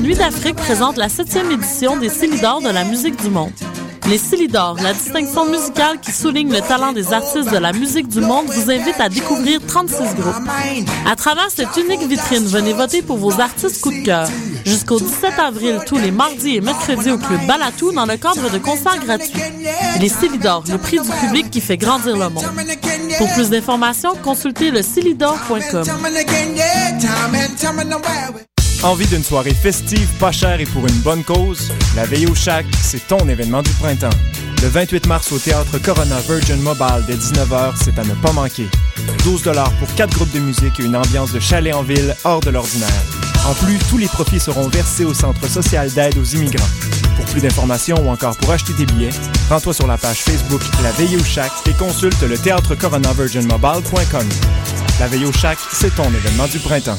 Nuit d'Afrique présentent la septième édition des Célidors de la musique du monde. Les Célidors, la distinction musicale qui souligne le talent des artistes de la musique du monde, vous invite à découvrir 36 groupes. À travers cette unique vitrine, venez voter pour vos artistes coup de cœur. Jusqu'au 17 avril, tous les mardis et mercredis au Club Balatou dans le cadre de concerts gratuits. Les Célidors, le prix du public qui fait grandir le monde. Pour plus d'informations, consultez le Envie d'une soirée festive, pas chère et pour une bonne cause? La Veille au Chac, c'est ton événement du printemps. Le 28 mars au théâtre Corona Virgin Mobile dès 19h, c'est à ne pas manquer. 12 pour 4 groupes de musique et une ambiance de chalet en ville hors de l'ordinaire. En plus, tous les profits seront versés au Centre social d'aide aux immigrants. Pour plus d'informations ou encore pour acheter tes billets, rends-toi sur la page Facebook La Veille au Chac et consulte le théâtre coronavirginmobile.com. La Veille au Chac, c'est ton événement du printemps.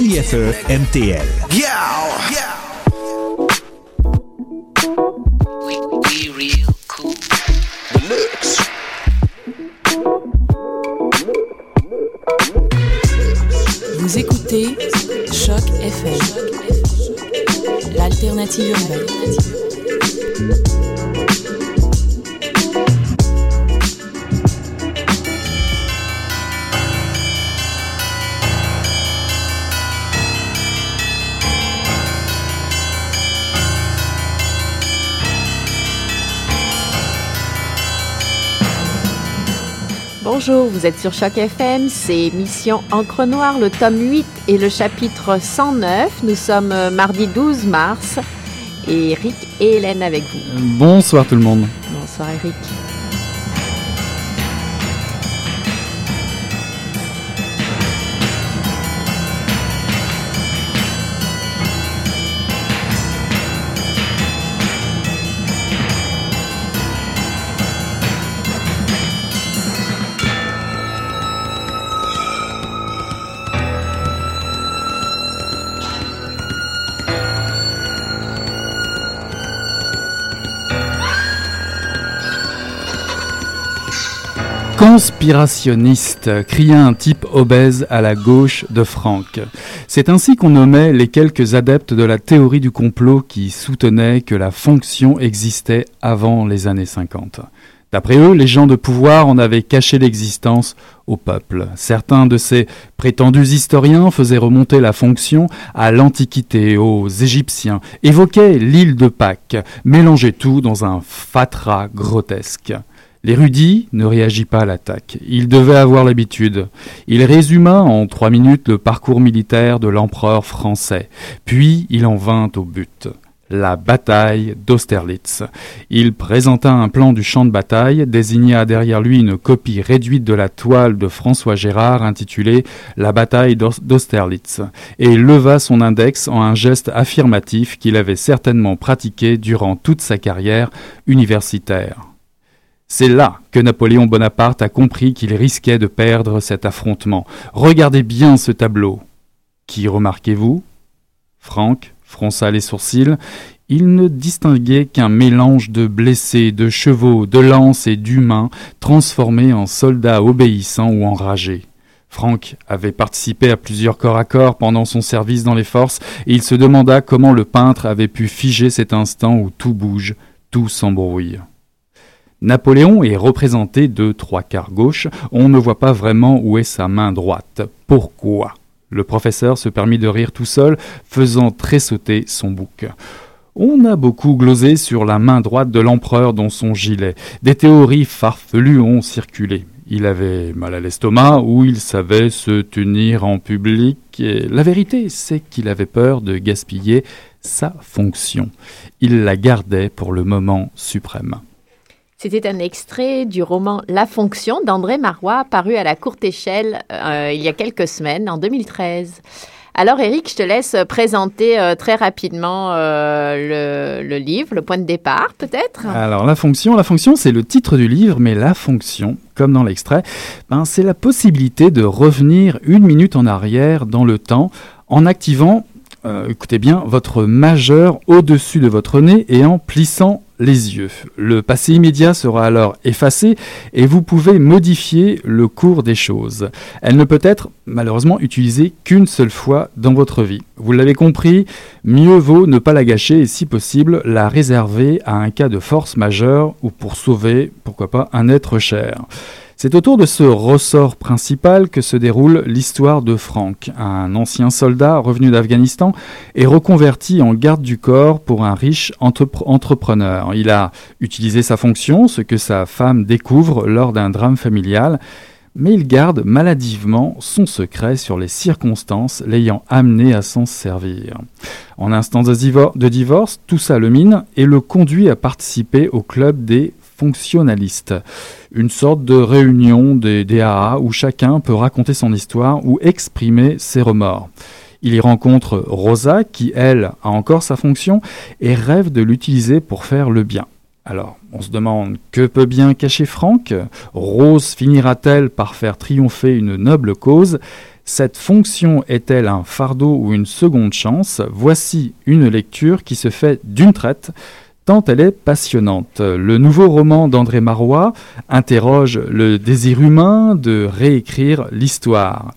LIFE MTL. Yeah. Vous écoutez Choc FM, l'alternative urbaine. Bonjour, vous êtes sur Choc FM, c'est Mission Encre Noire, le tome 8 et le chapitre 109. Nous sommes euh, mardi 12 mars et Eric et Hélène avec vous. Bonsoir tout le monde. Bonsoir Eric. Conspirationniste, cria un type obèse à la gauche de Franck. C'est ainsi qu'on nommait les quelques adeptes de la théorie du complot qui soutenaient que la fonction existait avant les années 50. D'après eux, les gens de pouvoir en avaient caché l'existence au peuple. Certains de ces prétendus historiens faisaient remonter la fonction à l'Antiquité, aux Égyptiens, évoquaient l'île de Pâques, mélangeaient tout dans un fatras grotesque. L'érudit ne réagit pas à l'attaque. Il devait avoir l'habitude. Il résuma en trois minutes le parcours militaire de l'empereur français. Puis il en vint au but. La bataille d'Austerlitz. Il présenta un plan du champ de bataille, désigna derrière lui une copie réduite de la toile de François Gérard intitulée La bataille d'Austerlitz, et leva son index en un geste affirmatif qu'il avait certainement pratiqué durant toute sa carrière universitaire. C'est là que Napoléon Bonaparte a compris qu'il risquait de perdre cet affrontement. Regardez bien ce tableau. Qui remarquez-vous? Franck fronça les sourcils. Il ne distinguait qu'un mélange de blessés, de chevaux, de lances et d'humains transformés en soldats obéissants ou enragés. Franck avait participé à plusieurs corps à corps pendant son service dans les forces et il se demanda comment le peintre avait pu figer cet instant où tout bouge, tout s'embrouille. Napoléon est représenté de trois quarts gauche, on ne voit pas vraiment où est sa main droite. Pourquoi? Le professeur se permit de rire tout seul, faisant tressauter son bouc. On a beaucoup glosé sur la main droite de l'empereur dans son gilet. Des théories farfelues ont circulé. Il avait mal à l'estomac ou il savait se tenir en public. la vérité, c'est qu'il avait peur de gaspiller sa fonction. Il la gardait pour le moment suprême. C'était un extrait du roman La fonction d'André Marois, paru à la courte échelle euh, il y a quelques semaines, en 2013. Alors Eric, je te laisse présenter euh, très rapidement euh, le, livre, le point de départ peut-être. Alors la fonction, la fonction c'est le titre du livre, mais la fonction, comme dans l'extrait, ben, c'est la possibilité de revenir une minute en arrière dans le temps en activant écoutez bien, votre majeur au-dessus de votre nez et en plissant les yeux. Le passé immédiat sera alors effacé et vous pouvez modifier le cours des choses. Elle ne peut être malheureusement utilisée qu'une seule fois dans votre vie. Vous l'avez compris, mieux vaut ne pas la gâcher et si possible la réserver à un cas de force majeure ou pour sauver, pourquoi pas, un être cher. C'est autour de ce ressort principal que se déroule l'histoire de Frank, un ancien soldat revenu d'Afghanistan et reconverti en garde du corps pour un riche entrepreneur. Il a utilisé sa fonction, ce que sa femme découvre lors d'un drame familial, mais il garde maladivement son secret sur les circonstances l'ayant amené à s'en servir. En instance de divorce, tout ça le mine et le conduit à participer au club des fonctionnaliste, une sorte de réunion des DAA où chacun peut raconter son histoire ou exprimer ses remords. Il y rencontre Rosa qui, elle, a encore sa fonction et rêve de l'utiliser pour faire le bien. Alors, on se demande que peut bien cacher Franck? Rose finira-t-elle par faire triompher une noble cause? Cette fonction est-elle un fardeau ou une seconde chance? Voici une lecture qui se fait d'une traite tant elle est passionnante. Le nouveau roman d'André Marois interroge le désir humain de réécrire l'histoire.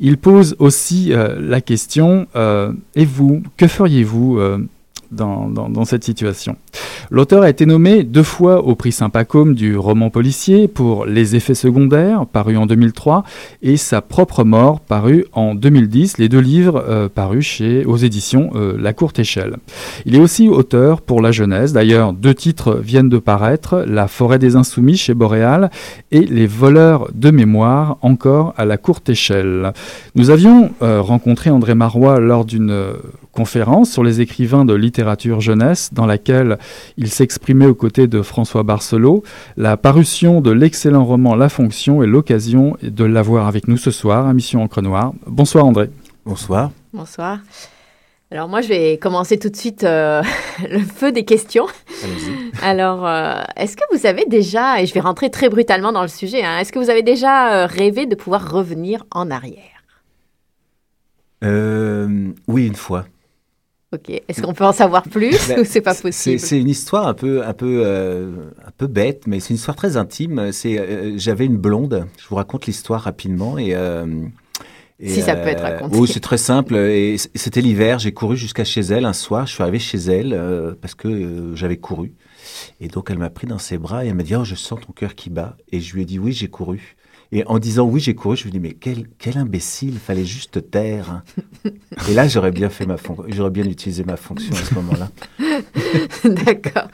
Il pose aussi euh, la question, euh, et vous, que feriez-vous dans, cette situation. L'auteur a été nommé deux fois au prix Saint-Pacôme du roman policier pour Les effets secondaires, paru en 2003, et Sa propre mort, paru en 2010, les deux livres euh, parus chez, aux éditions euh, La Courte Échelle. Il est aussi auteur pour la jeunesse, d'ailleurs deux titres viennent de paraître, La forêt des insoumis chez Boréal et Les voleurs de mémoire, encore à La Courte Échelle. Nous avions euh, rencontré André Marois lors d'une conférence sur les écrivains de littérature jeunesse dans laquelle il s'exprimait aux côtés de François Barcelot. La parution de l'excellent roman La Fonction est l'occasion de l'avoir avec nous ce soir à Mission Encre Noire. Bonsoir André. Bonsoir. Bonsoir. Alors moi, je vais commencer tout de suite euh, le feu des questions. Alors, euh, est-ce que vous avez déjà, et je vais rentrer très brutalement dans le sujet, hein, est-ce que vous avez déjà euh, rêvé de pouvoir revenir en arrière? Oui, une fois. Ok. Est-ce qu'on peut en savoir plus ben, ou c'est pas possible C'est une histoire un peu, un peu, euh, un peu bête, mais c'est une histoire très intime. C'est, euh, j'avais une blonde. Je vous raconte l'histoire rapidement et. Euh, si ça peut être raconté. Oui, c'est très simple. Et c'était l'hiver. J'ai couru jusqu'à chez elle un soir. Je suis arrivé chez elle parce que j'avais couru. Et donc elle m'a pris dans ses bras et elle m'a dit oh je sens ton cœur qui bat. Et je lui ai dit oui j'ai couru. Et en disant oui, j'ai couru, je me dis mais quel, quel imbécile, fallait juste taire. Et là, j'aurais bien fait ma j'aurais bien utilisé ma fonction à ce moment-là. D'accord.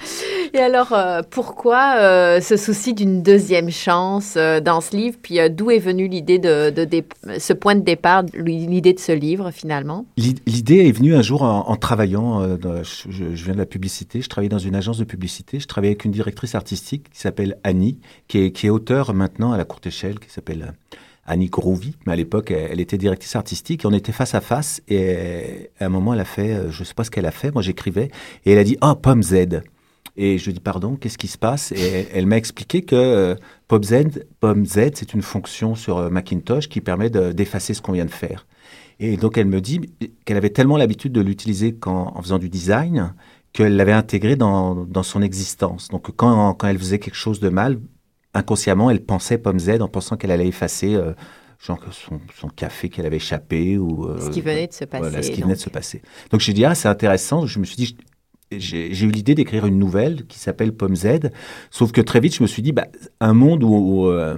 Et alors, euh, pourquoi euh, ce souci d'une deuxième chance euh, dans ce livre? Puis d'où est venue l'idée de, de, ce point de départ, l'idée de ce livre finalement? L'idée est venue un jour en, travaillant. je, viens de la publicité. Je travaillais dans une agence de publicité. Je travaillais avec une directrice artistique qui s'appelle Annie, qui est, qui est auteur maintenant à la courte échelle, qui s'appelle Annie Grouvi, mais à l'époque, elle, était directrice artistique et on était face à face. Et à un moment, elle a fait, je ne sais pas ce qu'elle a fait, moi j'écrivais, et elle a dit Oh, pomme Z. Et je dis pardon, qu'est-ce qui se passe? Et elle, m'a expliqué que euh, PopZ, Z, c'est une fonction sur euh, Macintosh qui permet d'effacer ce qu'on vient de faire. Et donc elle me dit qu'elle avait tellement l'habitude de l'utiliser en faisant du design qu'elle l'avait intégré dans, dans, son existence. Donc quand, quand elle faisait quelque chose de mal, inconsciemment, elle pensait Pomme Z en pensant qu'elle allait effacer euh, genre son, son café qu'elle avait échappé ou ce qui venait de se passer. Voilà, ce qui venait de se passer. Donc j'ai dit ah c'est intéressant. Je me suis dit j'ai eu l'idée d'écrire une nouvelle qui s'appelle Pomme Z. Sauf que très vite, je me suis dit, bah, un monde où, où, euh,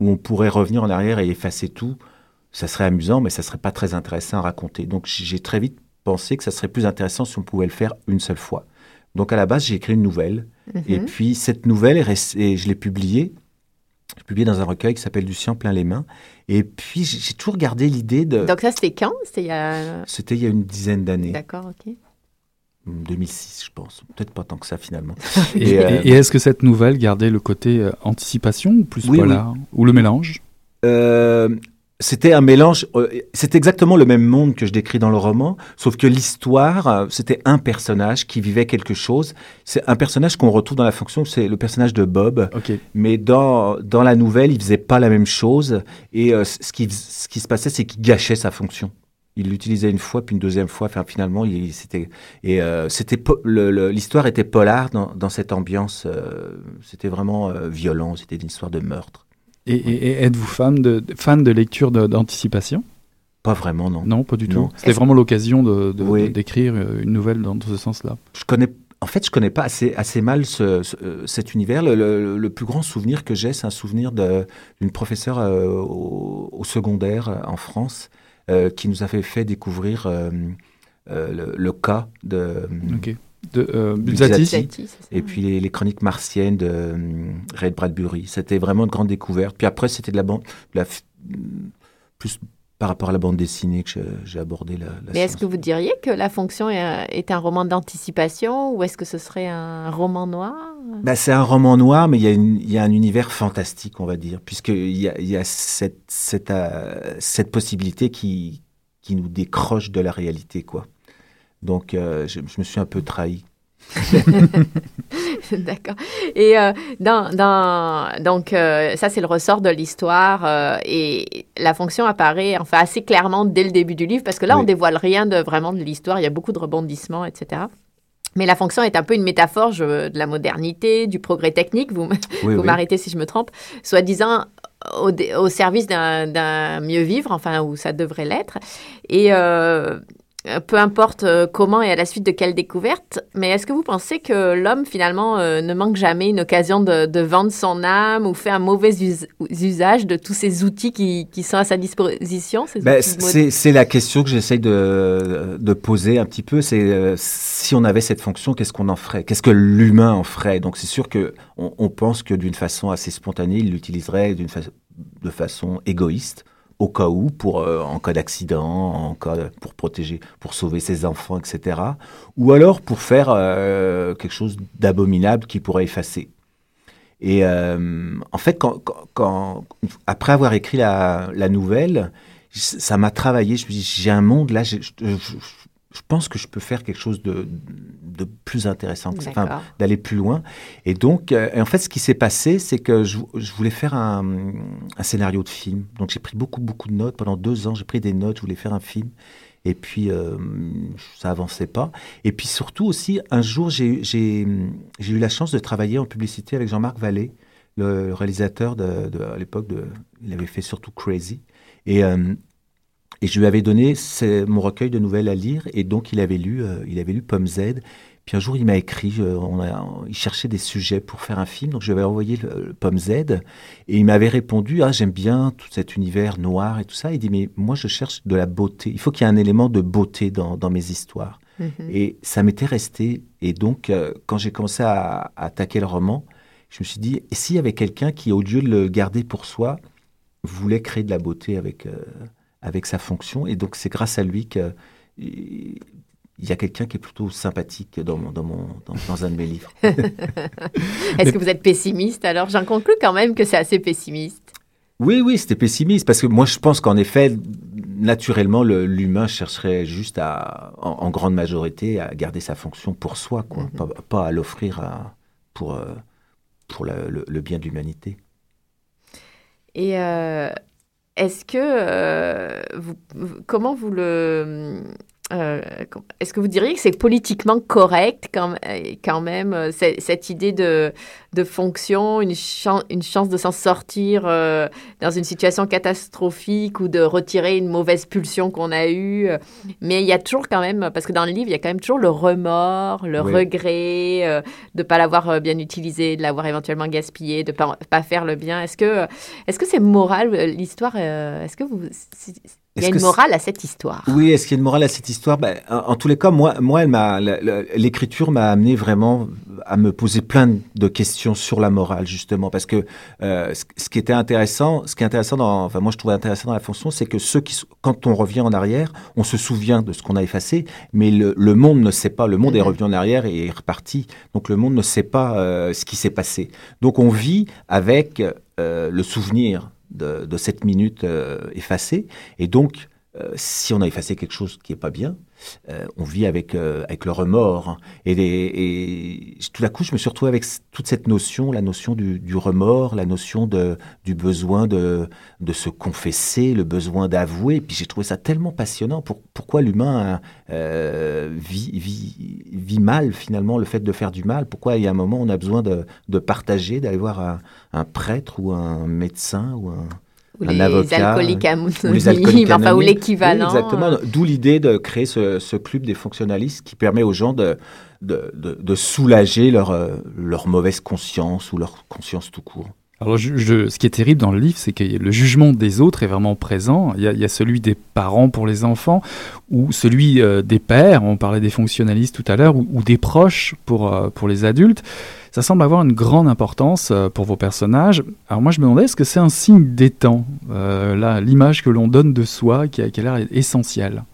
on pourrait revenir en arrière et effacer tout, ça serait amusant, mais ça serait pas très intéressant à raconter. Donc j'ai très vite pensé que ça serait plus intéressant si on pouvait le faire une seule fois. Donc à la base, j'ai écrit une nouvelle. Et Mhm. puis cette nouvelle, est restée- je l'ai publiée. Je l'ai publiée dans un recueil qui s'appelle Lucien plein les mains. Et puis j'ai toujours gardé l'idée de... Donc ça, c'était quand? C'était il y a... C'était il y a une dizaine d'années, D'accord, ok. 2006 je pense. Peut-être pas tant que ça finalement. Et, Et, euh, et est-ce que cette nouvelle gardait le côté euh, anticipation ou plus Oui, polar Ou le mélange? Euh, c'était un mélange, euh, c'est exactement le même monde que je décris dans le roman, sauf que l'histoire, euh, c'était un personnage qui vivait quelque chose. C'est un personnage qu'on retrouve dans la fonction, c'est le personnage de Bob, Ok. mais dans, dans la nouvelle, il faisait pas la même chose, et euh, ce, qui, ce qui se passait, c'est qu'il gâchait sa fonction. Il l'utilisait une fois, puis une deuxième fois, enfin, finalement, il, c'était, et euh, c'était, l'histoire était polar dans, dans cette ambiance, euh, c'était vraiment euh, violent, c'était une histoire de meurtre. Et, et- et êtes-vous fan de, fan de lecture d'anticipation? Pas vraiment, non. Non, pas du Non. tout. C'était vraiment l'occasion de, de- Oui. de- d'écrire une nouvelle dans ce sens-là. je connais en fait je connais pas assez assez mal ce, ce- cet univers le, le- le plus grand souvenir que j'ai c'est un souvenir d'une professeure euh, au, au secondaire euh, en France euh, qui nous avait fait découvrir le, le cas de Ok. De euh, et puis les, les chroniques martiennes de euh, Ray Bradbury. C'était vraiment une grande découverte. Puis après c'était de la bande de la f- plus par rapport à la bande dessinée que j'ai abordé la, la Mais est-ce que vous diriez que La Fonction est, est un roman d'anticipation ou est-ce que ce serait un roman noir? Bah, c'est un roman noir, mais il y, a une- il y a un univers fantastique, on va dire, puisqu'il y a, il y a cette, cette, euh, cette possibilité qui, qui nous décroche de la réalité, quoi. Donc, euh, je, je me suis un peu trahi. D'accord. Et euh, dans, dans, donc, euh, ça, c'est le ressort de l'histoire. et la fonction apparaît enfin, assez clairement dès le début du livre, parce que là, Oui. on dévoile rien de vraiment de l'histoire. Il y a beaucoup de rebondissements, etc. Mais la fonction est un peu une métaphore je- de la modernité, du progrès technique. Vous, Oui, vous oui. m'arrêtez si je me trompe. Soi-disant au, service d'un d'un mieux vivre, enfin, où ça devrait l'être. Et euh, peu importe euh, comment et à la suite de quelle découverte, mais est-ce que vous pensez que l'homme, finalement, euh, ne manque jamais une occasion de, de vendre son âme ou fait un mauvais us- usage de tous ces outils qui, qui sont à sa disposition Ben, c'est c'est la question que j'essaye de, de poser un petit peu. C'est euh, si on avait cette fonction, qu'est-ce qu'on en ferait? Qu'est-ce que l'humain en ferait? Donc c'est sûr que on, on pense que d'une façon assez spontanée, il l'utiliserait d'une fa- de façon égoïste, au cas où, pour euh, en cas d'accident, en cas pour protéger, pour sauver ses enfants, etc. Ou alors pour faire euh, quelque chose d'abominable qui pourrait effacer. Et euh, en fait, quand, quand- quand- après avoir écrit la, la nouvelle, ça m'a travaillé. Je me dis, j'ai un monde là, je, je- je- je pense que je peux faire quelque chose de, de plus intéressant, enfin, d'aller plus loin. Et donc, euh, en fait, ce qui s'est passé, c'est que je, je voulais faire un, un scénario de film. Donc, j'ai pris beaucoup, beaucoup de notes. Pendant deux ans, j'ai pris des notes, je voulais faire un film. Et puis, euh, ça avançait pas. Et puis, surtout aussi, un jour, j'ai eu la chance de travailler en publicité avec Jean-Marc Vallée, le réalisateur de, de- à l'époque, il avait fait surtout Crazy. Et, euh, et je lui avais donné mon recueil de nouvelles à lire, et donc il avait lu, euh, il avait lu Pomme Z. Puis un jour, il m'a écrit, euh, on a, on- il cherchait des sujets pour faire un film, donc je lui avais envoyé le, le Pomme Z, et il m'avait répondu, ah j'aime bien tout cet univers noir et tout ça. Il dit, mais moi je cherche de la beauté. Il faut qu'il y ait un élément de beauté dans, dans mes histoires. Mhm. Et ça m'était resté. Et donc, euh, quand j'ai commencé à, à attaquer le roman, je me suis dit, et s'il y avait quelqu'un qui, au lieu de le garder pour soi, voulait créer de la beauté avec, avec sa fonction. Et donc, c'est grâce à lui que il y a quelqu'un qui est plutôt sympathique dans, mon, dans, mon, dans, dans un de mes livres. Est-ce que vous êtes pessimiste? Alors J'en conclus quand même que c'est assez pessimiste. Oui, oui, c'était pessimiste parce que moi, je pense qu'en effet, naturellement, le- l'humain chercherait juste à, en, en grande majorité, à garder sa fonction pour soi, quoi, Mhm. pas, pas à l'offrir pour, euh, pour la- le, le bien de l'humanité. Et euh, est-ce que euh, vous, comment vous le euh, est-ce que vous diriez que c'est politiquement correct quand, quand même, euh, cette idée de, de fonction, une, une chance de s'en sortir euh, dans une situation catastrophique ou de retirer une mauvaise pulsion qu'on a eue? Mais il y a toujours quand même, parce que dans le livre, il y a quand même toujours le remords, le regret de ne pas l'avoir bien utilisé, de l'avoir éventuellement gaspillé, de ne pas, pas, faire le bien. Est-ce que est-ce que c'est moral l'histoire Est-ce que vous il y a une morale à cette histoire. Oui, est-ce qu'il y a une morale à cette histoire? Ben, en, tous les cas, moi, moi l'écriture m'a amené vraiment à me poser plein de questions sur la morale, justement, parce que euh, ce, qui était intéressant, ce qui est intéressant dans, enfin, moi je trouvais intéressant dans la fonction, c'est que ceux qui, quand on revient en arrière, on se souvient de ce qu'on a effacé, mais le, monde ne sait pas. Le monde est mhm. revenu en arrière et est reparti. Donc le monde ne sait pas euh, ce qui s'est passé. Donc on vit avec euh, le souvenir de, cette minute euh, effacée. Et donc, euh, si on a effacé quelque chose qui n'est pas bien, euh, on vit avec, avec le remords. Et, et, tout à coup, je me suis retrouvé avec toute cette notion, la notion du, remords, la notion de, du besoin de, de se confesser, le besoin d'avouer. Puis j'ai trouvé ça tellement passionnant. Pour, pourquoi l'humain vit, vit, vit, mal, finalement, le fait de faire du mal? Pourquoi il y a un moment, on a besoin de, de partager, d'aller voir un, un prêtre ou un médecin ou un, ou les alcooliques enfin, ou l'équivalent. exactement. D'où l'idée de créer ce, ce, club des fonctionnalistes qui permet aux gens de, de, de, de soulager leur, euh, leur mauvaise conscience ou leur conscience tout court. Alors, ce qui est terrible dans le livre, c'est que le jugement des autres est vraiment présent. Il y, a, celui des parents pour les enfants, ou celui euh, des pères, on parlait des fonctionnalistes tout à l'heure, ou, des proches pour, euh, pour les adultes ça semble avoir une grande importance euh, pour vos personnages. Alors moi je me demandais, est-ce que c'est un signe des temps, euh, l'image que l'on donne de soi qui a, qui a l'air essentielle?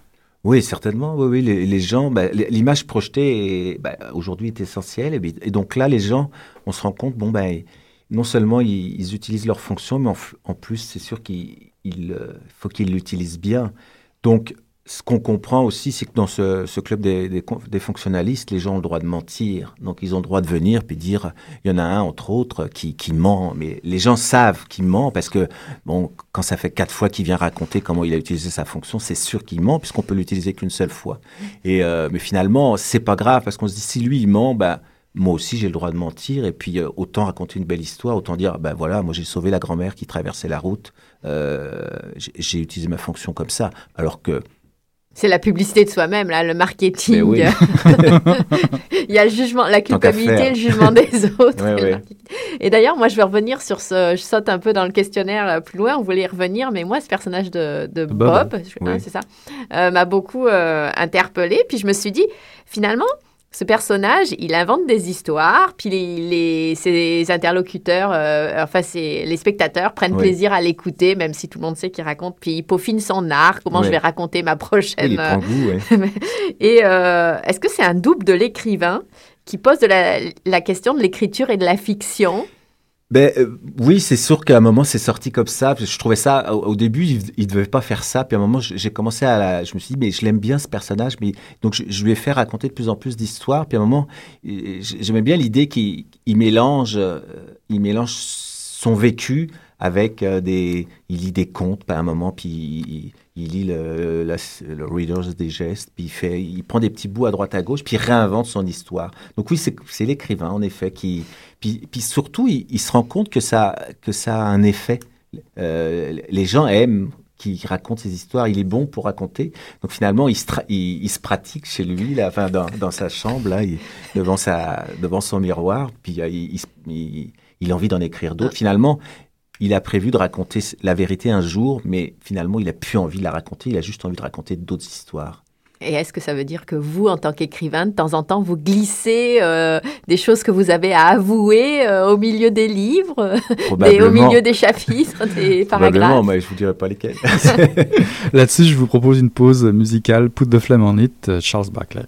Oui, certainement. Oui, oui. Les, gens, bah, l'image projetée bah, aujourd'hui est essentielle. Et, donc là, les gens, on se rend compte, bon, ben, non seulement ils, utilisent leur fonction, mais en, plus, c'est sûr qu'il euh, faut qu'ils l'utilisent bien. Donc, ce qu'on comprend aussi, c'est que dans ce, club des, fonctionnalistes, les gens ont le droit de mentir. Donc, ils ont le droit de venir puis dire, il y en a un, entre autres, qui, qui ment. Mais les gens savent qu'il ment parce que, bon, quand ça fait quatre fois qu'il vient raconter comment il a utilisé sa fonction, c'est sûr qu'il ment puisqu'on peut l'utiliser qu'une seule fois. Et, euh, mais finalement, c'est pas grave parce qu'on se dit, si lui, il ment, ben, moi aussi j'ai le droit de mentir et puis euh, autant raconter une belle histoire, autant dire ben voilà, moi j'ai sauvé la grand-mère qui traversait la route, euh, j'ai utilisé ma fonction comme ça, alors que c'est la publicité de soi-même, là, le marketing. Il y a le jugement, la culpabilité, le jugement des autres. et, d'ailleurs, moi, je vais revenir sur ce. Je saute un peu dans le questionnaire euh, plus loin. On voulait y revenir, mais moi, ce personnage de, Bob, hein, c'est ça, euh, m'a beaucoup euh, interpellé. Puis je me suis dit, finalement, ce personnage, il invente des histoires, puis les, ses interlocuteurs, euh, enfin les spectateurs prennent plaisir à l'écouter, même si tout le monde sait qu'il raconte, puis il peaufine son art, comment je vais raconter ma prochaine. il prend goût, et euh, est-ce que c'est un double de l'écrivain qui pose de la, la question de l'écriture et de la fiction? Ben, euh, oui, c'est sûr qu'à un moment, c'est sorti comme ça. Je trouvais ça, au, début, il ne devait pas faire ça. Puis à un moment, j'ai commencé à la, je me suis dit, mais je l'aime bien ce personnage. Mais, donc, je, lui ai fait raconter de plus en plus d'histoires. Puis à un moment, j'aimais bien l'idée qu'il mélange, euh, il mélange son vécu avec euh, des. Il lit des contes, à un moment, puis il, lit le, le, Reader's Digest, puis il, fait, il prend des petits bouts à droite à gauche, puis il réinvente son histoire. Donc oui, c'est l'écrivain, en effet, qui. Puis, surtout, il, se rend compte que ça, que ça a un effet. Euh, les gens aiment qui raconte ses histoires. Il est bon pour raconter. Donc finalement, il se, il, pratique chez lui, là, enfin, dans, sa chambre, là, devant, sa, devant son miroir. Puis euh, il, il, il a envie d'en écrire d'autres. Finalement, il a prévu de raconter la vérité un jour, mais finalement, il a plus envie de la raconter. Il a juste envie de raconter d'autres histoires. Et est-ce que ça veut dire que vous, en tant qu'écrivain, de temps en temps, vous glissez euh, des choses que vous avez à avouer euh, au milieu des livres, et au milieu des chapitres, des paragraphes? Probablement, mais je vous dirai pas lesquels. Là-dessus, je vous propose une pause musicale. Put de flame on it, Charles Barkley.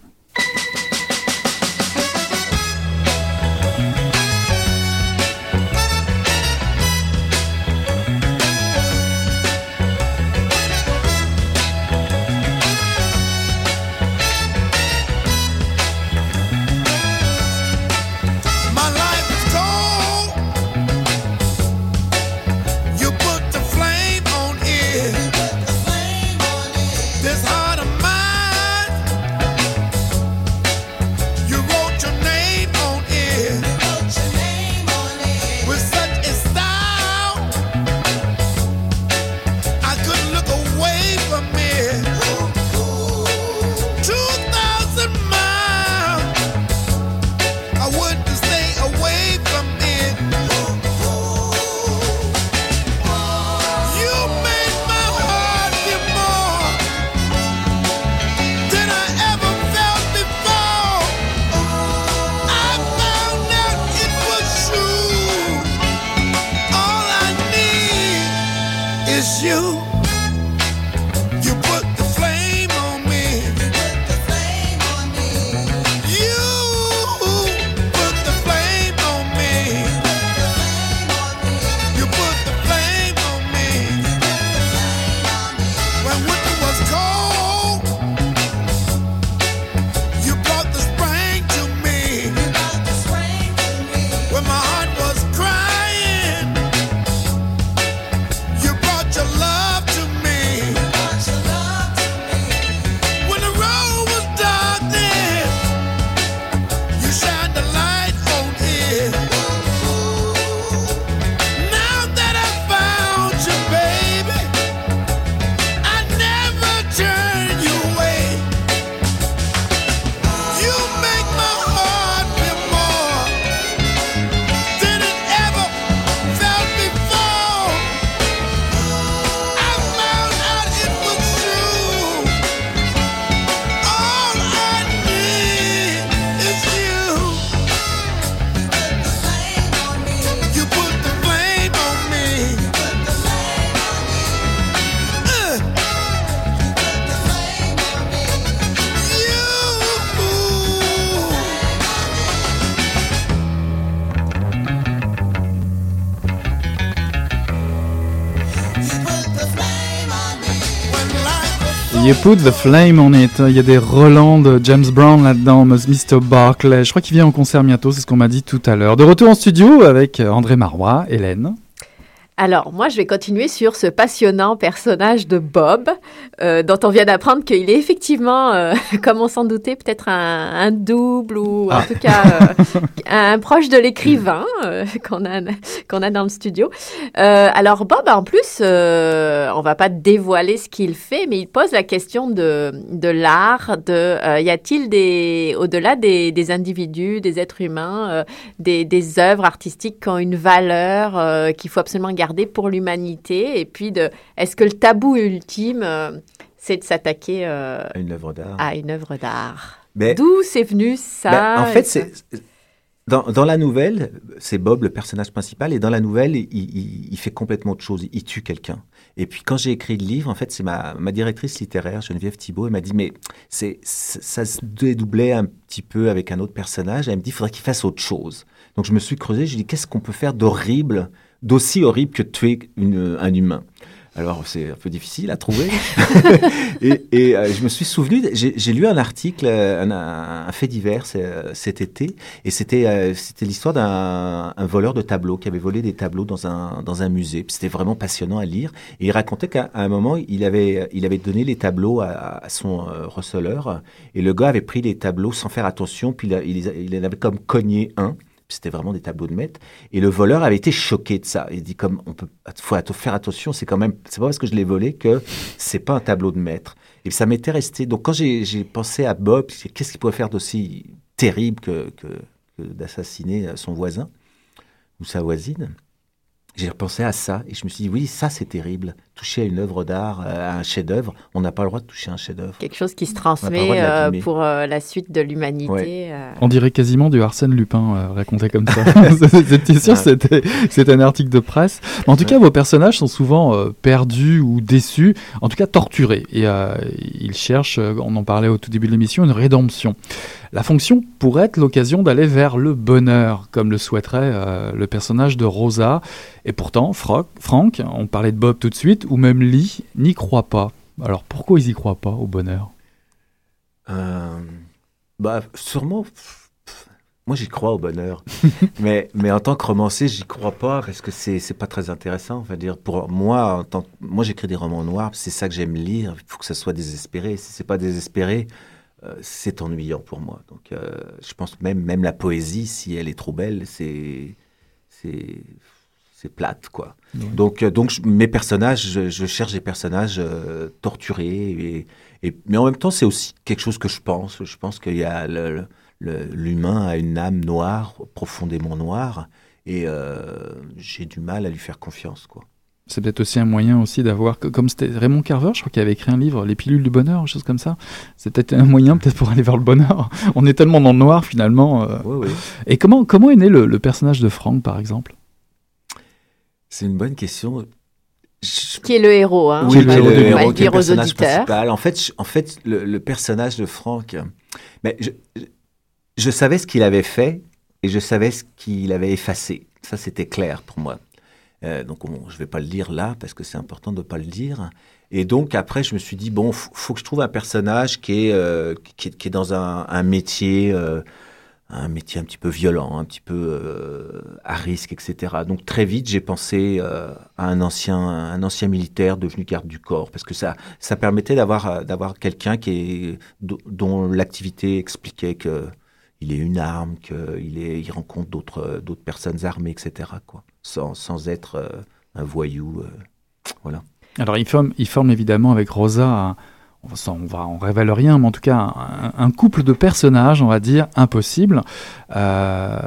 You put the flame on it. Il y a des Roland de James Brown là-dedans, Mr. Barclay. Je crois qu'il vient en concert bientôt, c'est ce qu'on m'a dit tout à l'heure. De retour en studio avec André Marois, Hélène. Alors, moi, je vais continuer sur ce passionnant personnage de Bob, euh, dont on vient d'apprendre qu'il est effectivement, euh, comme on s'en doutait, peut-être un, double ou en ah. tout cas euh, un proche de l'écrivain qu'on a, qu'on a dans le studio. alors, Bob, en plus, on va pas dévoiler ce qu'il fait, mais il pose la question de, de l'art, de y a-t-il des, au-delà des, des, individus, des êtres humains, des, des œuvres artistiques qui ont une valeur qu'il faut absolument garder pour l'humanité Et puis, de, est-ce que le tabou ultime, euh, c'est de s'attaquer euh, à une œuvre d'art À une œuvre d'art. D'où c'est venu ça ben, En fait, c'est dans, dans, la nouvelle, c'est Bob le personnage principal, et dans la nouvelle, il, il, fait complètement autre chose. Il tue quelqu'un. Et puis quand j'ai écrit le livre, en fait, c'est ma, ma, directrice littéraire, Geneviève Thibault, elle m'a dit, mais c'est ça se dédoublait un petit peu avec un autre personnage. Elle me dit, il faudrait qu'il fasse autre chose. Donc je me suis creusé, je lui ai dit, qu'est-ce qu'on peut faire d'horrible d'aussi horrible que tuer une, un humain. Alors, c'est un peu difficile à trouver. et, euh, je me suis souvenu, j'ai lu un article, un, fait divers euh, cet été, et c'était euh, c'était l'histoire d'un voleur de tableaux qui avait volé des tableaux dans un, dans un musée. C'était vraiment passionnant à lire. Et il racontait qu'à un moment, il avait, il avait donné les tableaux à, son receleur, et le gars avait pris les tableaux sans faire attention, puis il, il, il en avait comme cogné un. C'était vraiment des tableaux de maître. Et le voleur avait été choqué de ça. Il dit comme on peut, faut faire attention. C'est quand même, c'est pas parce que je l'ai volé que c'est pas un tableau de maître. Et ça m'était resté. Donc quand j'ai pensé à Bob, qu'est-ce qu'il pourrait faire d'aussi terrible que, que d'assassiner son voisin ou sa voisine? J'ai repensé à ça et je me suis dit, oui, ça c'est terrible. Toucher à une œuvre d'art, euh, à un chef-d'œuvre, on n'a pas le droit de toucher à un chef-d'œuvre. Quelque chose qui se transmet euh, pour euh, la suite de l'humanité. On dirait quasiment du Arsène Lupin raconté comme ça. C'était sûr, c'était un article de presse. en tout cas, vos personnages sont souvent perdus ou déçus, en tout cas torturés. Et ils cherchent, on en parlait au tout début de l'émission, une rédemption. La fonction pourrait être l'occasion d'aller vers le bonheur, comme le souhaiterait euh, le personnage de Rosa. Et pourtant, Franck, on parlait de Bob tout de suite, ou même Lee, n'y croit pas. Alors pourquoi ils n'y croient pas au bonheur? Euh, Bah, sûrement. Moi, j'y crois au bonheur, mais, mais en tant que romancier, j'y crois pas parce que c'est c'est pas très intéressant. Enfin, dire pour moi, en tant, moi, j'écris des romans noirs, c'est ça que j'aime lire. Il faut que ça soit désespéré. Si c'est pas désespéré, euh, c'est ennuyant pour moi. Donc, euh, je pense même, même la poésie, si elle est trop belle, c'est c'est plate, quoi. Donc, euh, donc mes personnages, je, cherche des personnages torturés, et, mais en même temps, c'est aussi quelque chose que je pense. Je pense qu'il y a l'humain a une âme noire, profondément noire, et j'ai du mal à lui faire confiance, quoi. C'est peut-être aussi un moyen aussi d'avoir, comme c'était Raymond Carver, je crois qu'il avait écrit un livre, Les pilules du bonheur, chose comme ça. C'est peut-être un moyen peut-être pour aller vers le bonheur. On est tellement dans le noir finalement. Euh. Oui, oui. Et comment, comment est né le, personnage de Franck par exemple? C'est une bonne question. Qui est le héros, hein Oui, le, héros, le héros, qui est le personnage principal. En fait, en fait le, personnage de Franck, mais je, je savais ce qu'il avait fait et je savais ce qu'il avait effacé. Ça, c'était clair pour moi. Euh, donc je ne vais pas le dire là parce que c'est important de ne pas le dire. Et donc après, je me suis dit bon, faut, faut que je trouve un personnage qui est euh, qui, est, qui est dans un, un métier euh, un métier un petit peu violent, un petit peu euh, à risque, etc. Donc très vite, j'ai pensé euh, à un ancien, un ancien militaire devenu garde du corps, parce que ça, ça permettait d'avoir, euh, d'avoir quelqu'un qui est, dont l'activité expliquait que il est une arme, qu'il est, il rencontre d'autres, d'autres personnes armées, etc. Quoi, sans, sans être un voyou, voilà. Alors il forme, il forme évidemment avec Rosa. On va, on révèle rien, mais en tout cas, un, couple de personnages, on va dire, impossible. Euh,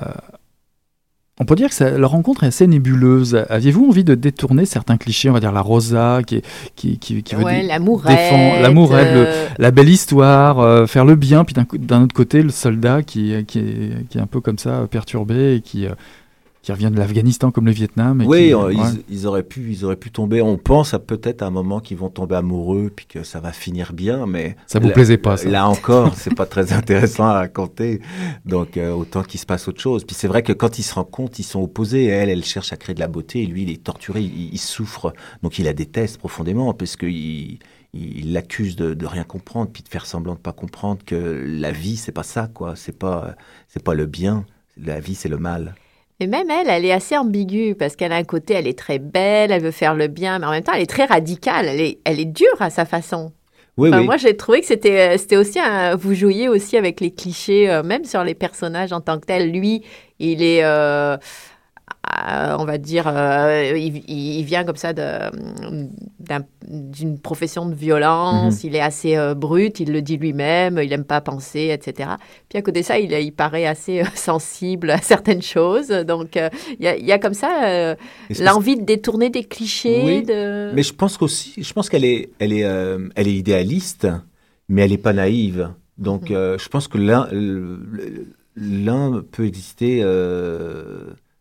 on peut dire que ça, leur rencontre est assez nébuleuse. Aviez-vous envie de détourner certains clichés, on va dire la Rosa, qui, qui, qui, qui veut défendre l'amourette, euh... la belle histoire, euh, faire le bien, puis d'un autre côté, le soldat qui, qui, est, qui est un peu comme ça, perturbé, et qui, qui revient de l'Afghanistan comme le Vietnam. oui, euh, ils, auraient pu, ils auraient pu tomber. On pense à peut-être un moment qu'ils vont tomber amoureux puis que ça va finir bien, mais ça vous plaisait pas. Ça. Là encore, c'est pas très intéressant à raconter. Donc euh, autant qu'il se passe autre chose. Puis c'est vrai que quand ils se rendent ils sont opposés. Elle, elle cherche à créer de la beauté, et lui, il est torturé, il, souffre. Donc il la déteste profondément parce qu'il il l'accuse de, de, rien comprendre puis de faire semblant de pas comprendre que la vie c'est pas ça quoi c'est pas c'est pas le bien la vie c'est le mal et même elle, elle est assez ambiguë parce qu'elle a un côté, elle est très belle, elle veut faire le bien, mais en même temps, elle est très radicale, elle est, elle est dure à sa façon. Oui, oui. Moi, j'ai trouvé que c'était, c'était aussi un, vous jouiez aussi avec les clichés, euh, même sur les personnages en tant que tels. Lui, il est, euh, euh, on va dire, euh, il, vient comme ça d'une profession de violence, mhm. il est assez euh, brut, il le dit lui-même, il n'aime pas penser, etc. Puis à côté de ça, il, il paraît assez sensible à certaines choses. Donc il y, a comme ça l'envie de détourner des clichés. De... Mais je pense qu'aussi, je pense qu'elle est, elle est, elle est idéaliste, mais elle n'est pas naïve. Donc mhm. je pense que l'un, l'un peut exister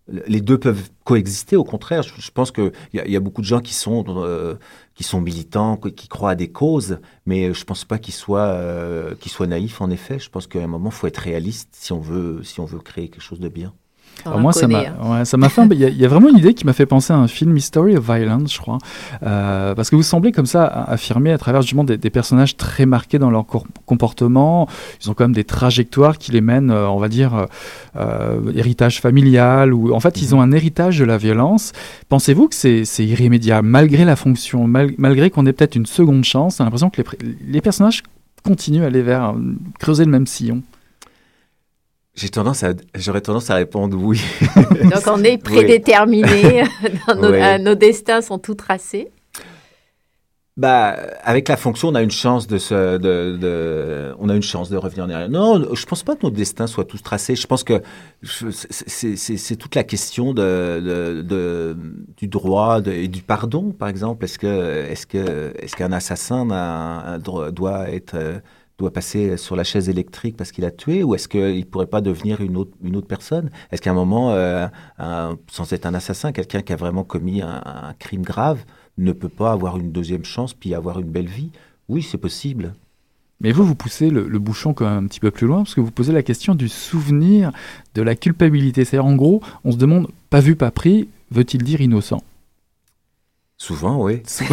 les deux peuvent coexister. Au contraire, je, pense qu'il y, y, a beaucoup de gens qui sont euh, qui sont militants, qui croient à des causes, mais je pense pas qu'ils soient euh, soient naïfs. En effet, je pense qu'à un moment, il faut être réaliste si on veut si on veut créer quelque chose de bien moi, ça m'a, hein. ça m'a fait. Il y, a vraiment une idée qui m'a fait penser à un film History of Violence, je crois, euh, parce que vous semblez comme ça affirmer à travers justement des, des, personnages très marqués dans leur comportement. Ils ont quand même des trajectoires qui les mènent, euh, on va dire, euh, héritage familial ou en fait ils ont un héritage de la violence. Pensez-vous que c'est, c'est irrémédiable malgré la fonction, malgré qu'on ait peut-être une seconde chance On a l'impression que les, les personnages continuent à aller vers creuser le même sillon? J'ai tendance à, j'aurais tendance à répondre oui. Donc on est prédéterminé, nos, nos, destins sont tout tracés. Bah, avec la fonction, on a une chance de se, de, de, on a une chance de revenir en arrière. Non, je pense pas que nos destins soient tous tracés. Je pense que c'est toute la question de, de, du droit et du pardon, par exemple. Est-ce que, est-ce que, est-ce qu'un assassin a, doit être doit passer sur la chaise électrique parce qu'il a tué ou est-ce qu'il ne pourrait pas devenir une autre, personne? Est-ce qu'à un moment, euh, sans être un assassin, quelqu'un qui a vraiment commis un, crime grave ne peut pas avoir une deuxième chance puis avoir une belle vie? Oui, c'est possible. Mais vous, vous poussez le, bouchon quand même un petit peu plus loin parce que vous posez la question du souvenir de la culpabilité. C'est-à-dire, en gros, on se demande, pas vu, pas pris, veut-il dire innocent? Souvent, oui. ça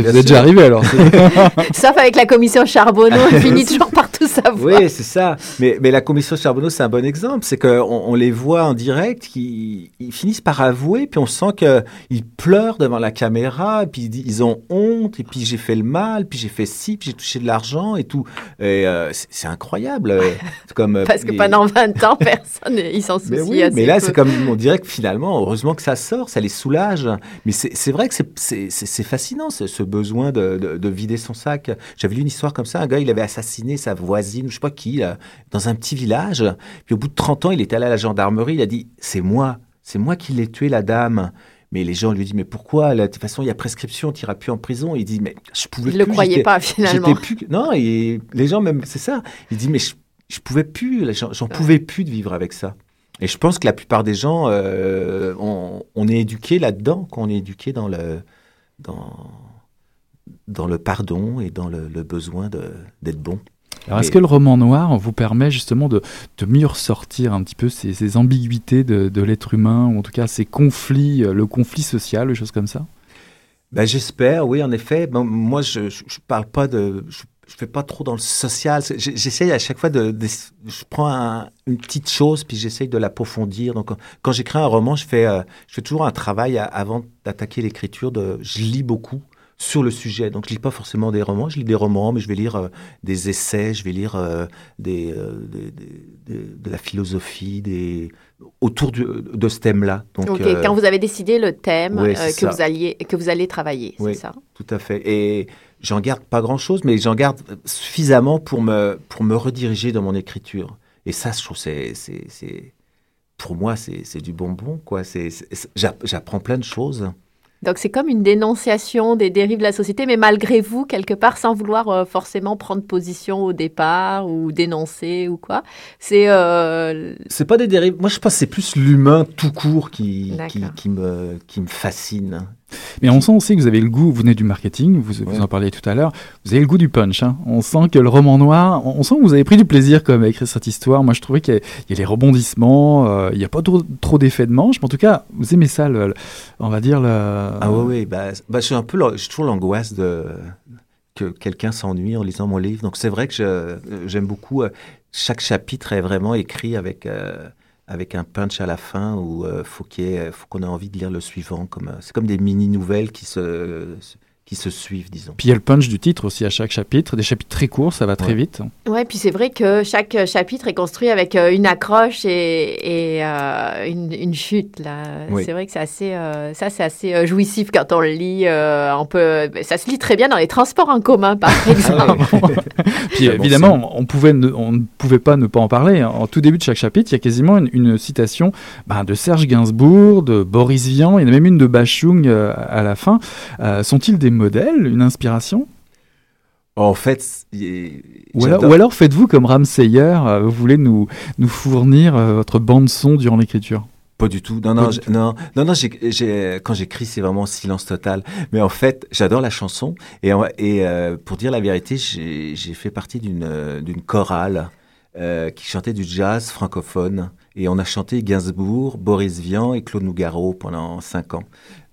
vous est déjà arrivé alors. Sauf avec la commission Charbonneau, on finit toujours par tout savoir. Oui, c'est ça. Mais, mais la commission Charbonneau, c'est un bon exemple. C'est qu'on on les voit en direct, ils finissent par avouer, puis on sent qu'ils pleurent devant la caméra, puis ils ont honte, et puis j'ai fait le mal, puis j'ai fait ci, puis j'ai touché de l'argent et tout. Et euh, c'est incroyable. Comme, euh, Parce que pendant 20 ans, personne, ils s'en soucient mais Mais là, c'est comme on dirait que finalement, heureusement que ça sort, ça les soulage. Mais c'est c'est vrai que c'est fascinant, ce besoin de, vider son sac. J'avais lu une histoire comme ça, un gars, il avait assassiné sa voisine, je sais pas qui, dans un petit village. Puis au bout de 30 ans, il était allé à la gendarmerie, il a dit, c'est moi, c'est moi qui l'ai tué, la dame. Mais les gens lui disent, mais pourquoi De toute façon, il y a prescription, tu n'iras plus en prison. Il dit, mais je pouvais il plus. Il ne le croyait pas, finalement. Plus, non, et les gens, même, c'est ça. Il dit, mais je, je pouvais plus, j'en pouvais plus de vivre avec ça. Et je pense que la plupart des gens, euh, on, est éduqué là-dedans, qu'on est éduqué dans le, dans, dans le pardon et dans le, besoin d'être bon. Alors, est-ce que le roman noir vous permet justement de, de mieux ressortir un petit peu ces, ces ambiguïtés de, de l'être humain, ou en tout cas ces conflits, euh, le conflit social, des choses comme ça? Ben, j'espère, oui, en effet. moi, je, ne parle pas de, je, fais pas trop dans le social. J'essaye à chaque fois de, je prends une petite chose puis j'essaye de l'approfondir. Donc, quand j'écris un roman, je fais, euh, je fais toujours un travail avant d'attaquer l'écriture. De, je lis beaucoup sur le sujet. Donc, je lis pas forcément des romans. Je lis des romans, mais je vais lire euh, des essais, je vais lire euh, des, de la philosophie, des autour de ce thème-là. Donc, euh, quand vous avez décidé le thème euh, que, vous alliez, que vous allez travailler, c'est ça? Tout à fait. Et j'en garde pas grand-chose, mais j'en garde suffisamment pour me, pour me rediriger dans mon écriture. Et ça, je trouve, c'est, c'est, pour moi, c'est, du bonbon. quoi. j'apprends plein de choses. Donc c'est comme une dénonciation des dérives de la société, mais malgré vous, quelque part, sans vouloir euh, forcément prendre position au départ ou dénoncer ou quoi. C'est. Euh... C'est pas des dérives. Moi, je pense que c'est plus l'humain tout court qui, qui, qui, me, qui me fascine. Mais on sent aussi que vous avez le goût, vous venez du marketing, vous, vous en parliez tout à l'heure, vous avez le goût du punch. Hein. On sent que le roman noir, on, sent que vous avez pris du plaisir comme à écrire cette histoire. Moi, je trouvais qu'il y, a les rebondissements, euh, il n'y a pas trop, trop d'effets de manche, mais en tout cas, vous aimez ça, on va dire. Le... Ah oui, oui, bah, bah, je suis un peu, j'ai toujours l'angoisse de que quelqu'un s'ennuie en lisant mon livre. Donc c'est vrai que j'aime beaucoup. Euh, chaque chapitre est vraiment écrit avec. Euh, avec un punch à la fin où euh, faut qu'il faut qu'on ait envie de lire le suivant. Comme, euh, c'est comme des mini nouvelles qui se qui se suivent, disons. Puis il y a le punch du titre aussi à chaque chapitre, des chapitres très courts, ça va très vite. Ouais, puis c'est vrai que chaque chapitre est construit avec euh, une accroche et, et euh, une, une, chute. Là, c'est vrai que c'est assez, euh, ça c'est assez jouissif quand on le lit. on peut, ça se lit très bien dans les transports en commun, par ah exemple. puis évidemment, on pouvait, ne, on ne pouvait pas ne pas en parler. Hein. En tout début de chaque chapitre, il y a quasiment une, citation ben, de Serge Gainsbourg, de Boris Vian, il y en a même une de Bachung à la fin. sont-ils des modèle, une inspiration? En fait, ou alors, faites-vous comme Ram euh, vous voulez nous, nous fournir euh, votre bande son durant l'écriture? Pas du tout. Non, non, non, non, non, quand j'écris, c'est vraiment silence total. Mais en fait, j'adore la chanson. Et, et euh, pour dire la vérité, j'ai fait partie d'une chorale qui chantait du jazz francophone. Et on a chanté Gainsbourg, Boris Vian et Claude Nougaro pendant cinq ans.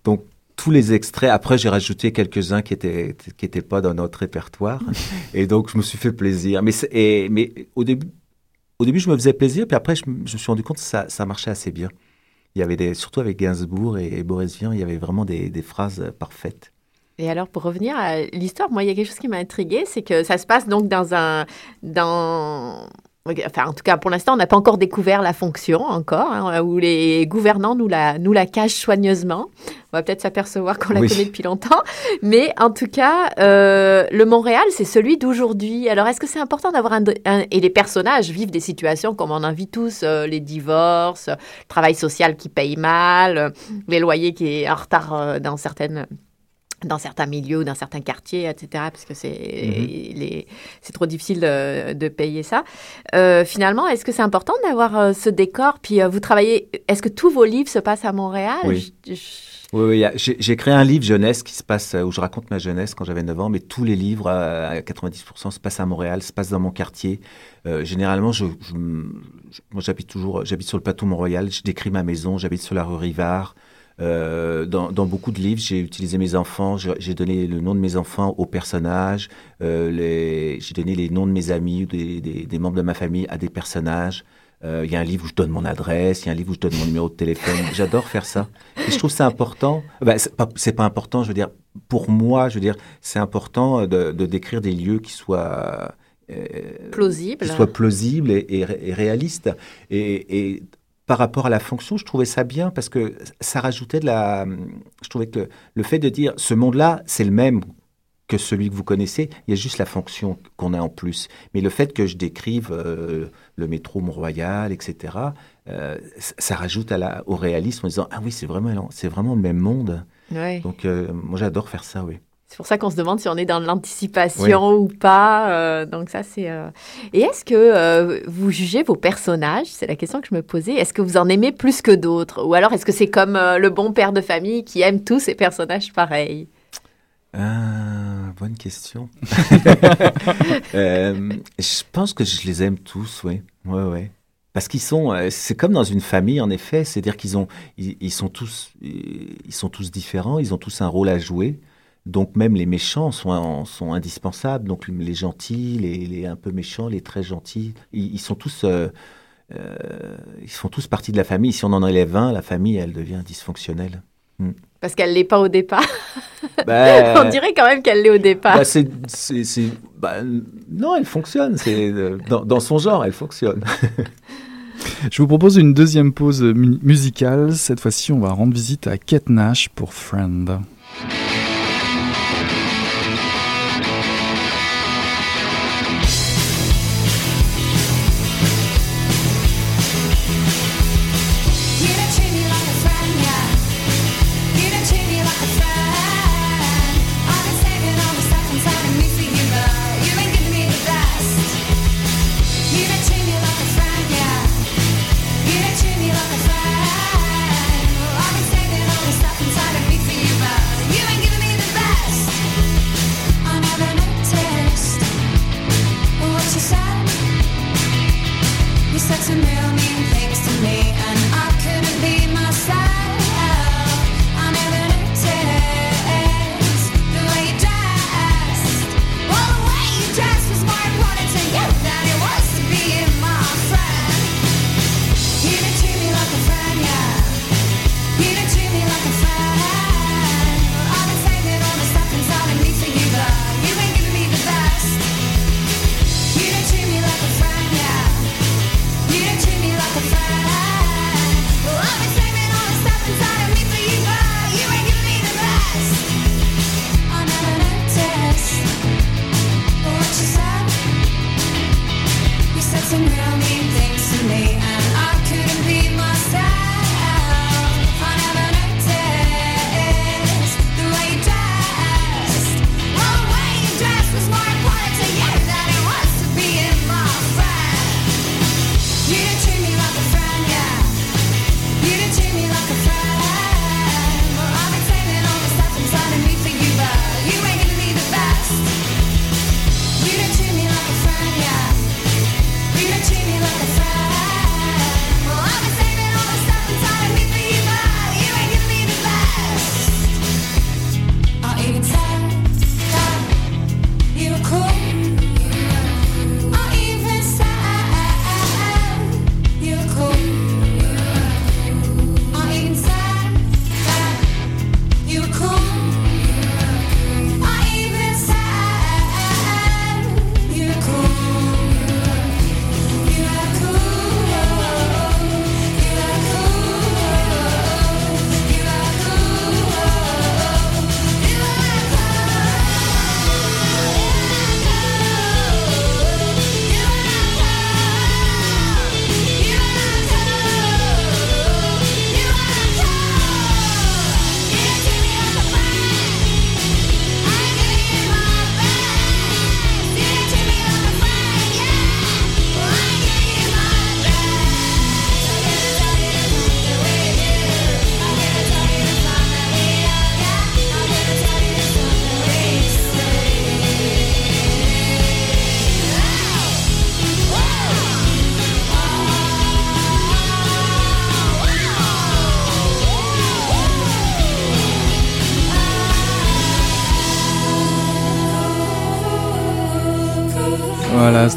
Donc, tous les extraits. Après, j'ai rajouté quelques-uns qui étaient qui étaient pas dans notre répertoire, et donc je me suis fait plaisir. Mais et, mais au début, au début, je me faisais plaisir, puis après, je, me suis rendu compte que ça, ça marchait assez bien. Il y avait des, surtout avec Gainsbourg et, Boris Vian, il y avait vraiment des, des phrases parfaites. Et alors, pour revenir à l'histoire, moi, il y a quelque chose qui m'a intriguée, c'est que ça se passe donc dans un, dans Enfin, en tout cas, pour l'instant, on n'a pas encore découvert la fonction, encore, hein, où les gouvernants nous la, nous la cachent soigneusement. On va peut-être s'apercevoir qu'on la connaît depuis longtemps. Mais en tout cas, euh, le Montréal, c'est celui d'aujourd'hui. Alors, est-ce que c'est important d'avoir un, Et les personnages vivent des situations comme on en vit tous, euh, les divorces, le travail social qui paye mal, les loyers qui est en retard euh, dans certaines dans certains milieux, dans certains quartiers, etc., parce que c'est c'est trop difficile de, payer ça. Euh, finalement, est-ce que c'est important d'avoir euh, ce décor? Puis euh, vous travaillez, est-ce que tous vos livres se passent à Montréal? Oui. Oui, j'ai créé un livre jeunesse qui se passe, où je raconte ma jeunesse quand j'avais 9 ans, mais tous les livres, à 90%, se passent à Montréal, se passent dans mon quartier. généralement, je, moi j'habite toujours, j'habite sur le plateau Mont-Royal, je décris ma maison, j'habite sur la rue Rivard. Euh, dans, beaucoup de livres, j'ai utilisé mes enfants, j'ai donné le nom de mes enfants aux personnages, euh, j'ai donné les noms de mes amis ou des, membres de ma famille à des personnages. Euh, il y a un livre où je donne mon adresse, il y a un livre où je donne mon numéro de téléphone. J'adore faire ça. Et je trouve ça important. Ben, c'est pas, pas important, je veux dire, pour moi, je veux dire, c'est important de, décrire des lieux qui soient plausibles, qui soient plausibles et. Et, et par rapport à la fonction, je trouvais ça bien parce que ça rajoutait de la. Je trouvais que le fait de dire ce monde-là, c'est le même que celui que vous connaissez, il y a juste la fonction qu'on a en plus. Mais le fait que je décrive euh, le métro Mont-Royal, etc., euh, ça rajoute à la, au réalisme en disant ah oui, c'est vraiment, c'est vraiment le même monde. Donc euh, moi j'adore faire ça, oui. C'est pour ça qu'on se demande si on est dans l'anticipation ou pas. Euh, donc ça, c'est. Euh. Et est-ce que euh, vous jugez vos personnages? C'est la question que je me posais. Est-ce que vous en aimez plus que d'autres? Ou alors est-ce que c'est comme le bon père de famille qui aime tous ses personnages pareils? Bonne question. je pense que je les aime tous, oui. Ouais, ouais. Parce qu'ils sont, c'est comme dans une famille en effet, c'est-à-dire qu'ils ont, ils, sont tous, ils sont tous différents, ils ont tous un rôle à jouer. Donc même les méchants sont, sont indispensables. Donc les gentils, les, les un peu méchants, les très gentils, ils, sont tous, euh, euh, ils font tous partie de la famille. Si on en enlève un, la famille, elle devient dysfonctionnelle. Hmm. Parce qu'elle l'est pas au départ. Ben, on dirait quand même qu'elle l'est au départ. Bah, c'est, bah, non, elle fonctionne. C'est dans, dans son genre, elle fonctionne. Je vous propose une deuxième pause musicale. Cette fois-ci, on va rendre visite à Kate Nash pour Friend.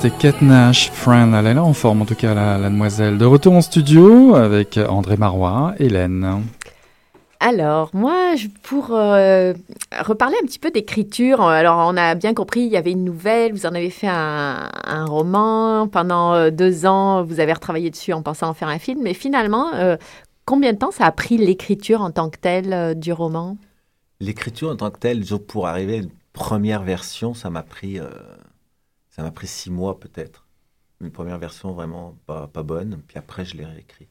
C'était Kate Nash, Friend. Elle est là en forme, en tout cas, la, demoiselle. De retour en studio avec André Marois, Hélène. Alors, moi, pour euh, reparler un petit peu d'écriture, alors on a bien compris, il y avait une nouvelle, vous en avez fait un, roman, pendant euh, deux ans, vous avez retravaillé dessus en pensant en faire un film, mais finalement, euh, combien de temps ça a pris l'écriture en tant que telle du roman? L'écriture en tant que telle, pour arriver à une première version, ça m'a pris ça m'a pris six mois peut-être. Une première version vraiment pas, pas bonne, puis après je l'ai réécrite.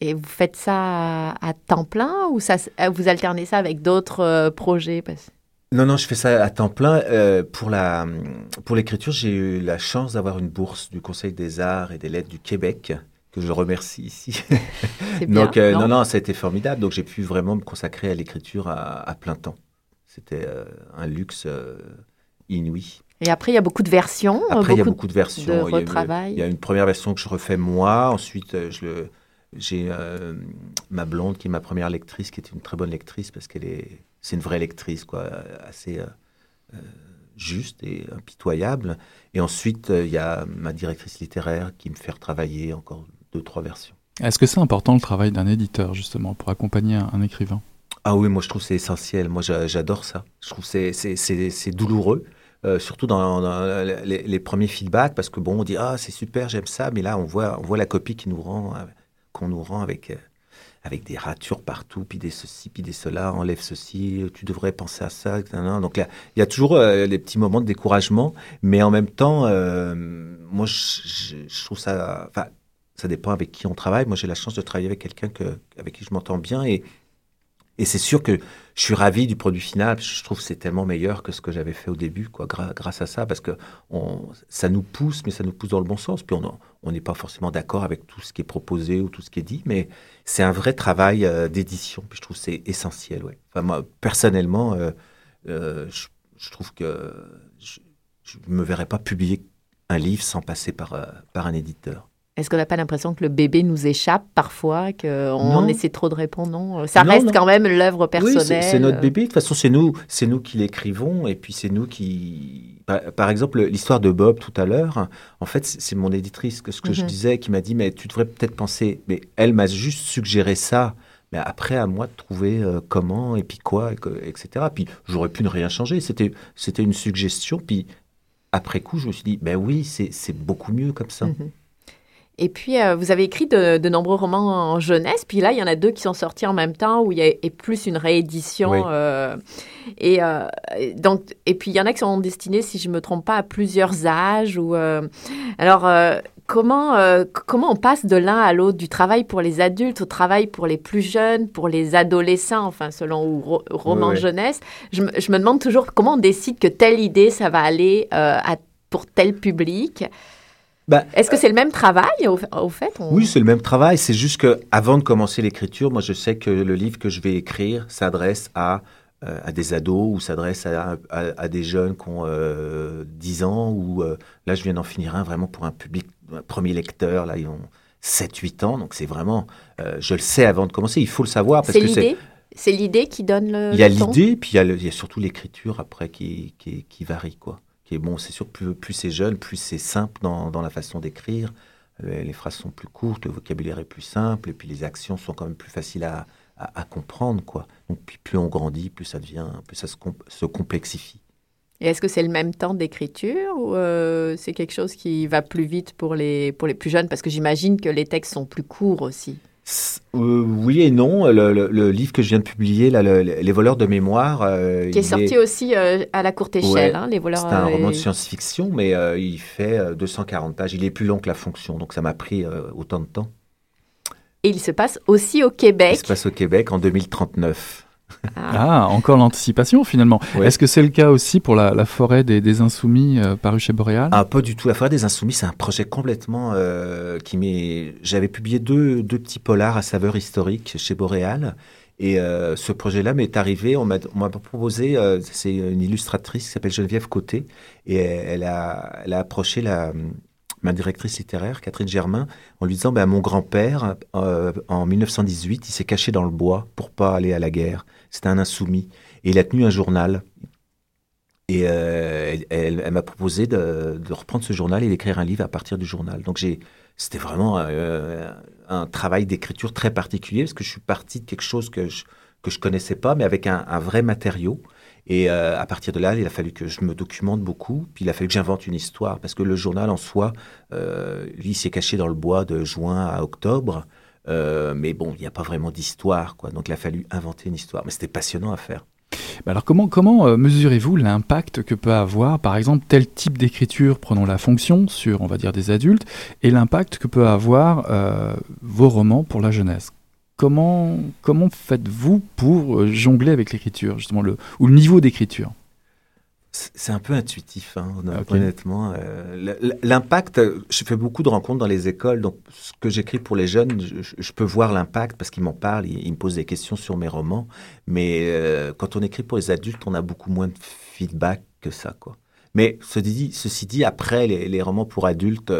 Et vous faites ça à, temps plein ou ça, euh, vous alternez ça avec d'autres euh, projets? Non, non, je fais ça à temps plein. Euh, pour la pour l'écriture, j'ai eu la chance d'avoir une bourse du Conseil des arts et des lettres du Québec que je remercie ici. Donc, non, non, ça a été formidable. Donc, j'ai pu vraiment me consacrer à l'écriture à, à, plein temps. C'était un luxe inouï. Et après, il y a beaucoup de versions. Après, il y a beaucoup de versions. De retravail. Il y a une première version que je refais moi. Ensuite, euh, j'ai euh, ma blonde qui est ma première lectrice, qui est une très bonne lectrice parce qu'elle est, c'est une vraie lectrice, quoi, assez juste et impitoyable. Et ensuite, il y a ma directrice littéraire qui me fait retravailler encore deux, trois versions. Est-ce que c'est important le travail d'un éditeur, justement, pour accompagner un, écrivain? Ah oui, moi je trouve c'est essentiel. Moi j'adore ça. Je trouve c'est c'est douloureux. Euh, surtout dans, les, premiers feedbacks, parce que bon, on dit ah c'est super, j'aime ça, mais là on voit on voit la copie rend qu'on nous rend avec euh, avec des ratures partout, puis des ceci, puis des cela, enlève ceci, tu devrais penser à ça. Donc là, il y a toujours euh, les petits moments de découragement, mais en même temps, moi je, trouve ça, enfin ça dépend avec qui on travaille. Moi, j'ai la chance de travailler avec quelqu'un que, avec qui je m'entends bien et, et c'est sûr que je suis ravi du produit final. Je trouve que c'est tellement meilleur que ce que j'avais fait au début, quoi, grâce à ça, parce que on, ça nous pousse, mais ça nous pousse dans le bon sens. Puis on n'est pas forcément d'accord avec tout ce qui est proposé ou tout ce qui est dit, mais c'est un vrai travail euh, d'édition. Puis je trouve que c'est essentiel. Ouais. Enfin, moi, personnellement, euh, euh, je, trouve que je ne me verrais pas publier un livre sans passer par, par un éditeur. Est-ce qu'on n'a pas l'impression que le bébé nous échappe parfois, qu'on essaie trop de répondre? Non, ça reste quand même l'œuvre personnelle. Oui, c'est notre bébé. De toute façon, c'est nous, c'est nous qui l'écrivons, et puis c'est nous qui. Par, exemple, l'histoire de Bob tout à l'heure. En fait, c'est mon éditrice que ce que je mhm. disais qui m'a dit, mais tu devrais peut-être penser. Mais elle m'a juste suggéré ça. Mais après, à moi de trouver euh, comment et puis quoi, etc. Puis j'aurais pu ne rien changer. C'était, c'était une suggestion. Puis après coup, je me suis dit, ben oui, c'est beaucoup mieux comme ça. Mhm. Et puis, euh, vous avez écrit de, nombreux romans en jeunesse. Puis là, il y en a deux qui sont sortis en même temps, où il y a plus une réédition. Euh, et, euh, donc, et puis, il y en a qui sont destinés, si je ne me trompe pas, à plusieurs âges. Ou, alors, comment, comment on passe de l'un à l'autre, du travail pour les adultes au travail pour les plus jeunes, pour les adolescents, enfin, selon ou roman jeunesse? Je, je, me demande toujours comment on décide que telle idée, ça va aller à, pour tel public. Bah, Est-ce que c'est le même travail au, fait Oui, c'est le même travail. C'est juste que avant de commencer l'écriture, moi je sais que le livre que je vais écrire s'adresse à, euh, à des ados ou s'adresse à, à, des jeunes qui ont 10 euh, ans ou euh, là je viens d'en finir un vraiment pour un public, un premier lecteur, là ils ont 7-8 ans. Donc c'est vraiment, je le sais avant de commencer, il faut le savoir. C'est l'idée? C'est l'idée qui donne le. Il y a l'idée, puis il y a, il y a, surtout l'écriture après qui, qui, qui varie, quoi bon, c'est sûr, plus, plus c'est jeune, plus c'est simple dans, dans, la façon d'écrire. Les, phrases sont plus courtes, le vocabulaire est plus simple, et puis les actions sont quand même plus faciles à, à, comprendre, quoi. Donc, puis plus on grandit, plus ça devient, plus ça se, se complexifie. Et est-ce que c'est le même temps d'écriture ou euh, c'est quelque chose qui va plus vite pour les, pour les plus jeunes? Parce que j'imagine que les textes sont plus courts aussi. Euh, oui et non. Le, livre que je viens de publier, là, Les voleurs de mémoire. Euh, qui est sorti aussi euh, à la courte échelle, hein, Les voleurs. C'est un roman de science-fiction, mais il fait 240 pages. Il est plus long que la fonction, donc ça m'a pris autant de temps. Et il se passe aussi au Québec. Il se passe au Québec en 2039. Ah. ah, encore l'anticipation finalement. Est-ce que c'est le cas aussi pour la, forêt des, Insoumis euh, paru chez Boréal? Ah, pas du tout. La forêt des Insoumis, c'est un projet complètement euh, qui m'est. J'avais publié deux, deux, petits polars à saveur historique chez Boréal. Et euh, ce projet-là m'est arrivé, on m'a proposé, c'est une illustratrice qui s'appelle Geneviève Côté, et elle a, elle a approché la, ma directrice littéraire, Catherine Germain, en lui disant ben, Mon grand-père, euh, en 1918, il s'est caché dans le bois pour pas aller à la guerre. C'était un insoumis. Et il a tenu un journal. Et euh, elle, m'a proposé de, reprendre ce journal et d'écrire un livre à partir du journal. Donc c'était vraiment euh, un travail d'écriture très particulier parce que je suis parti de quelque chose que je que je connaissais pas, mais avec un, vrai matériau. Et euh, à partir de là, il a fallu que je me documente beaucoup, puis il a fallu que j'invente une histoire, parce que le journal en soi, euh, lui, s'est caché dans le bois de juin à octobre, euh, mais bon, il n'y a pas vraiment d'histoire, quoi. Donc il a fallu inventer une histoire, mais c'était passionnant à faire. Alors comment, comment mesurez-vous l'impact que peut avoir, par exemple, tel type d'écriture, prenons la fonction, sur, on va dire, des adultes, et l'impact que peut avoir vos romans pour la jeunesse? Comment, faites-vous pour euh, jongler avec l'écriture, justement, ou le niveau d'écriture? C'est un peu intuitif, hein, honnêtement. Euh, l'impact, je fais beaucoup de rencontres dans les écoles, donc ce que j'écris pour les jeunes, je, peux voir l'impact parce qu'ils m'en parlent, ils, me posent des questions sur mes romans. Mais euh, quand on écrit pour les adultes, on a beaucoup moins de feedback que ça, quoi. Mais ceci dit, ceci dit après, les, romans pour adultes,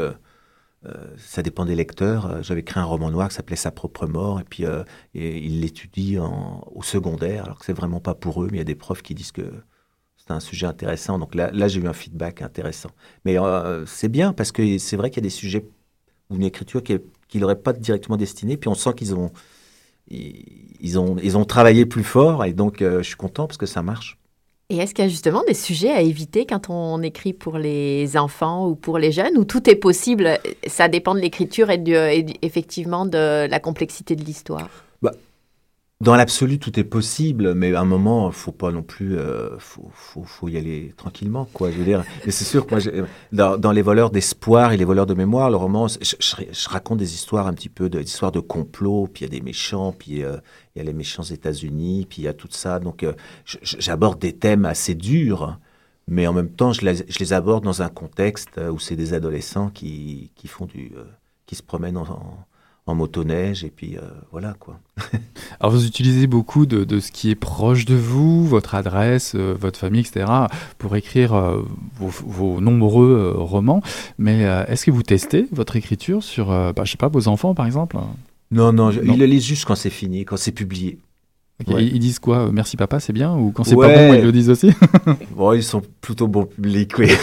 ça dépend des lecteurs. J'avais écrit un roman noir qui s'appelait Sa propre mort, et puis et ils l'étudient au secondaire, alors que c'est vraiment pas pour eux, mais il y a des profs qui disent que c'est un sujet intéressant. Donc là, j'ai eu un feedback intéressant. Mais c'est bien parce que c'est vrai qu'il y a des sujets ou une écriture qui n'aurait pas directement destinée, puis on sent qu'ils ont ils, ont, ils ont travaillé plus fort et donc je suis content parce que ça marche. Et est-ce qu'il y a justement des sujets à éviter quand on écrit pour les enfants ou pour les jeunes, où tout est possible? Ça dépend de l'écriture et, et, effectivement de la complexité de l'histoire. Dans l'absolu, tout est possible, mais à un moment, faut pas non plus, euh, faut, faut, faut, y aller tranquillement, quoi. Je veux dire, et c'est sûr que moi, dans, dans, les voleurs d'espoir et les voleurs de mémoire, le roman, je, je, raconte des histoires un petit peu, des histoires de complot, puis il y a des méchants, puis euh, il y a les méchants États-Unis, puis il y a tout ça. Donc, euh, j'aborde des thèmes assez durs, mais en même temps, je les, je les aborde dans un contexte où c'est des adolescents qui, qui font du, qui se promènent en en motoneige et puis euh, voilà quoi. Alors vous utilisez beaucoup de, ce qui est proche de vous, votre adresse, euh, votre famille, etc. pour écrire euh, vos, nombreux romans. Mais est-ce que vous testez votre écriture sur, bah, je sais pas, vos enfants par exemple? Non, non, ils le lisent juste quand c'est fini, quand c'est publié. Ils disent quoi? Merci papa, c'est bien? Ou quand c'est pas bon, ils le disent aussi? Bon, ils sont plutôt bon public, oui.